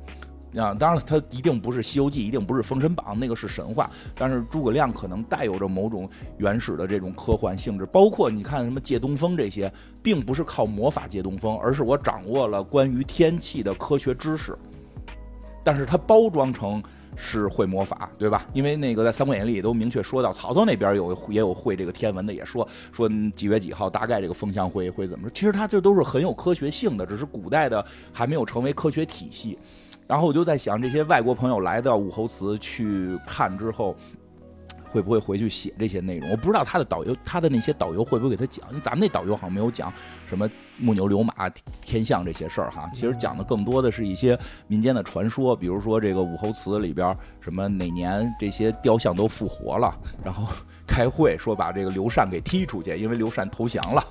啊，当然了，它一定不是《西游记》，一定不是《封神榜》，那个是神话。但是诸葛亮可能带有着某种原始的这种科幻性质。包括你看什么借东风这些，并不是靠魔法借东风，而是我掌握了关于天气的科学知识，但是它包装成。是会魔法，对吧？因为那个在《三国演义》里都明确说到，曹操那边有也有会这个天文的，也说说几月几号大概这个风向会会怎么说。其实它这都是很有科学性的，只是古代的还没有成为科学体系。然后我就在想，这些外国朋友来到武侯祠去看之后。会不会回去写这些内容？我不知道他的导游，他的那些导游会不会给他讲？因为咱们那导游好像没有讲什么木牛流马、天象这些事儿哈。其实讲的更多的是一些民间的传说，比如说这个武侯祠里边什么哪年这些雕像都复活了，然后开会说把这个刘禅给踢出去，因为刘禅投降了。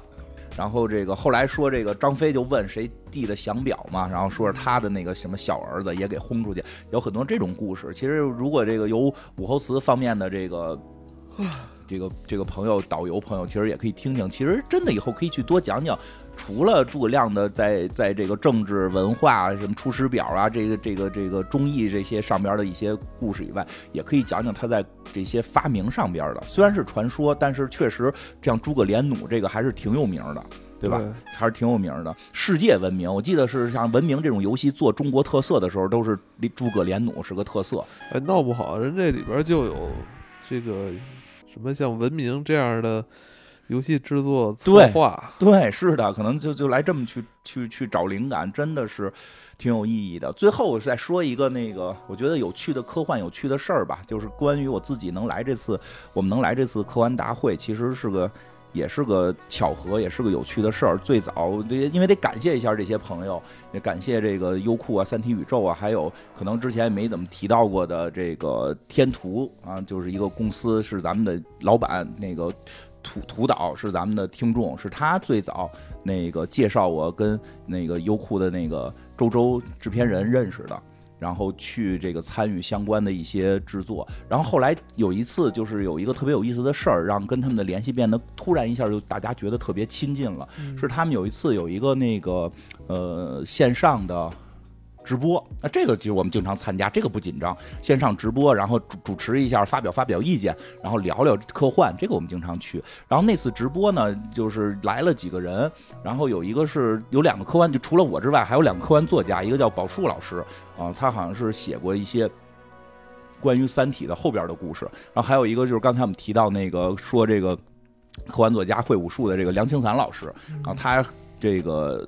然后这个后来说这个张飞就问谁递的降表嘛，然后说是他的那个什么小儿子也给轰出去，有很多这种故事。其实如果这个有武侯祠方面的这个这个这个朋友导游朋友，其实也可以听听。其实真的以后可以去多讲讲，除了诸葛亮的在在这个政治文化什么出师表啊，这个这个这个忠义这些上边的一些故事以外，也可以讲讲他在。这些发明上边的虽然是传说，但是确实这样诸葛连弩这个还是挺有名的，对吧？还是挺有名的，世界闻名。我记得是像文明这种游戏做中国特色的时候，都是诸葛连弩是个特色。哎，闹不好人这里边就有这个什么像文明这样的。游戏制作策划，对，是的，可能就就来这么去去去找灵感，真的是挺有意义的。最后我再说一个那个我觉得有趣的科幻有趣的事儿吧，就是关于我自己能来这次，我们能来这次科幻大会，其实是个也是个巧合，也是个有趣的事儿。最早因为得感谢一下这些朋友，也感谢这个优酷啊、三体宇宙啊，还有可能之前没怎么提到过的这个天图啊，就是一个公司，是咱们的老板那个。图图导是咱们的听众，是他最早那个介绍我跟那个优酷的那个周周制片人认识的，然后去这个参与相关的一些制作。然后后来有一次，就是有一个特别有意思的事儿，让跟他们的联系变得突然一下就大家觉得特别亲近了。是他们有一次有一个那个呃线上的。直播，那这个就是我们经常参加，这个不紧张。线上直播，然后主主持一下，发表发表意见，然后聊聊科幻，这个我们经常去。然后那次直播呢，就是来了几个人，然后有一个是有两个科幻，就除了我之外，还有两个科幻作家，一个叫宝树老师啊，他好像是写过一些关于《三体》的后边的故事。然后还有一个就是刚才我们提到那个说这个科幻作家会武术的这个梁清散老师，然后他这个。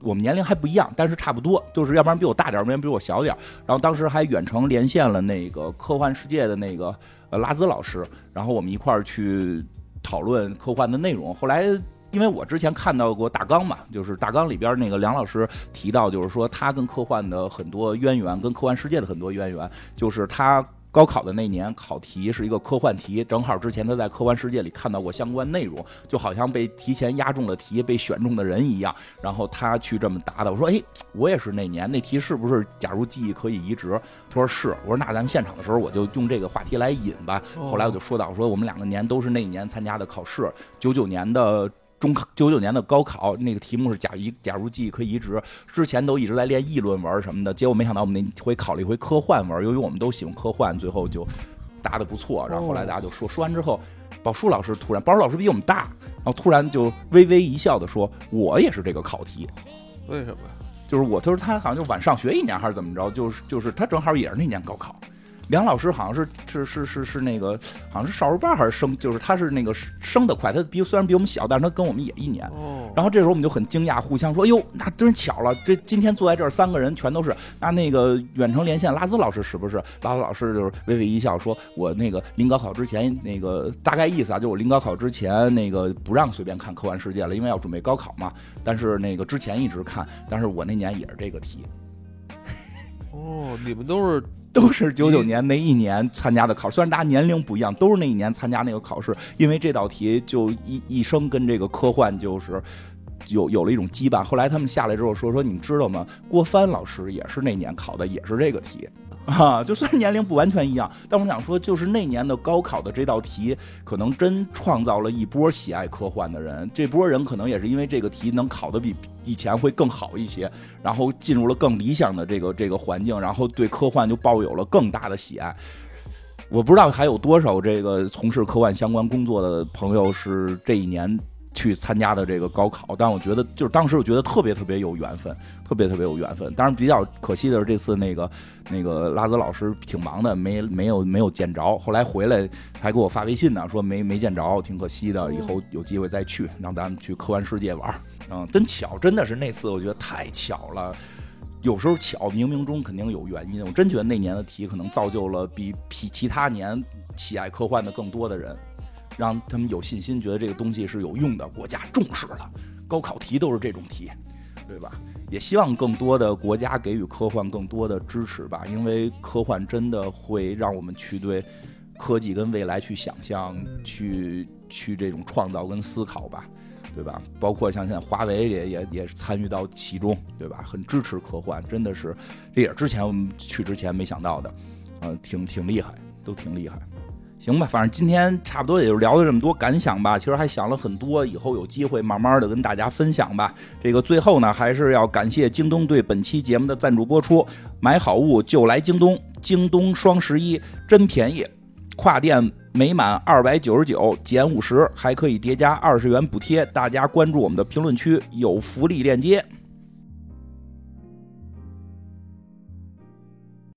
我们年龄还不一样，但是差不多，就是要不然比我大点，要不然比我小点。然后当时还远程连线了那个科幻世界的那个呃拉兹老师，然后我们一块儿去讨论科幻的内容。后来因为我之前看到过大纲嘛，就是大纲里边那个梁老师提到，就是说他跟科幻的很多渊源，跟科幻世界的很多渊源，就是他。高考的那年考题是一个科幻题，正好之前他在科幻世界里看到过相关内容，就好像被提前押中了题，被选中的人一样。然后他去这么答的。我说：“哎，我也是那年那题是不是？假如记忆可以移植？”他说：“是。”我说：“那咱们现场的时候我就用这个话题来引吧。”后来我就说到我说我们两个年都是那一年参加的考试，九九年的。中考九九年的高考那个题目是假一假如记忆可以移植，之前都一直在练议论文什么的，结果没想到我们那回考了一回科幻文，由于我们都喜欢科幻，最后就答的不错。然后后来大家就说，说完之后，宝树老师突然，宝树老师比我们大，然后突然就微微一笑的说：“我也是这个考题。”为什么？就是我，他说他好像就晚上学一年还是怎么着，就是就是他正好也是那年高考。梁老师好像是是是是是那个，好像是少数班还是生，就是他是那个升的快，他比虽然比我们小，但是他跟我们也一年。然后这时候我们就很惊讶，互相说：“哎呦，那真巧了！这今天坐在这儿三个人全都是那那个远程连线，拉兹老师是不是？拉兹老师就是微微一笑，说我那个临高考之前那个大概意思啊，就我临高考之前那个不让随便看科幻世界了，因为要准备高考嘛。但是那个之前一直看，但是我那年也是这个题。哦，你们都是。都是九九年那一年参加的考试，虽然大家年龄不一样，都是那一年参加那个考试。因为这道题就一一生跟这个科幻就是有有了一种羁绊。后来他们下来之后说说，你们知道吗？郭帆老师也是那年考的，也是这个题。啊，就虽然年龄不完全一样，但我想说，就是那年的高考的这道题，可能真创造了一波喜爱科幻的人。这波人可能也是因为这个题能考得比以前会更好一些，然后进入了更理想的这个这个环境，然后对科幻就抱有了更大的喜爱。我不知道还有多少这个从事科幻相关工作的朋友是这一年。去参加的这个高考，但我觉得就是当时我觉得特别特别有缘分，特别特别有缘分。当然比较可惜的是这次那个那个拉兹老师挺忙的，没没有没有见着。后来回来还给我发微信呢，说没没见着，挺可惜的。以后有机会再去，让咱们去科幻世界玩。嗯，真巧，真的是那次我觉得太巧了。有时候巧，冥冥中肯定有原因。我真觉得那年的题可能造就了比比其他年喜爱科幻的更多的人。让他们有信心，觉得这个东西是有用的，国家重视了。高考题都是这种题，对吧？也希望更多的国家给予科幻更多的支持吧，因为科幻真的会让我们去对科技跟未来去想象，去去这种创造跟思考吧，对吧？包括像现在华为也也也参与到其中，对吧？很支持科幻，真的是这也是之前我们去之前没想到的，嗯，挺挺厉害，都挺厉害。行吧，反正今天差不多也就聊了这么多感想吧。其实还想了很多，以后有机会慢慢的跟大家分享吧。这个最后呢，还是要感谢京东对本期节目的赞助播出。买好物就来京东，京东双十一真便宜，跨店每满二百九十九减五十，还可以叠加二十元补贴。大家关注我们的评论区，有福利链接。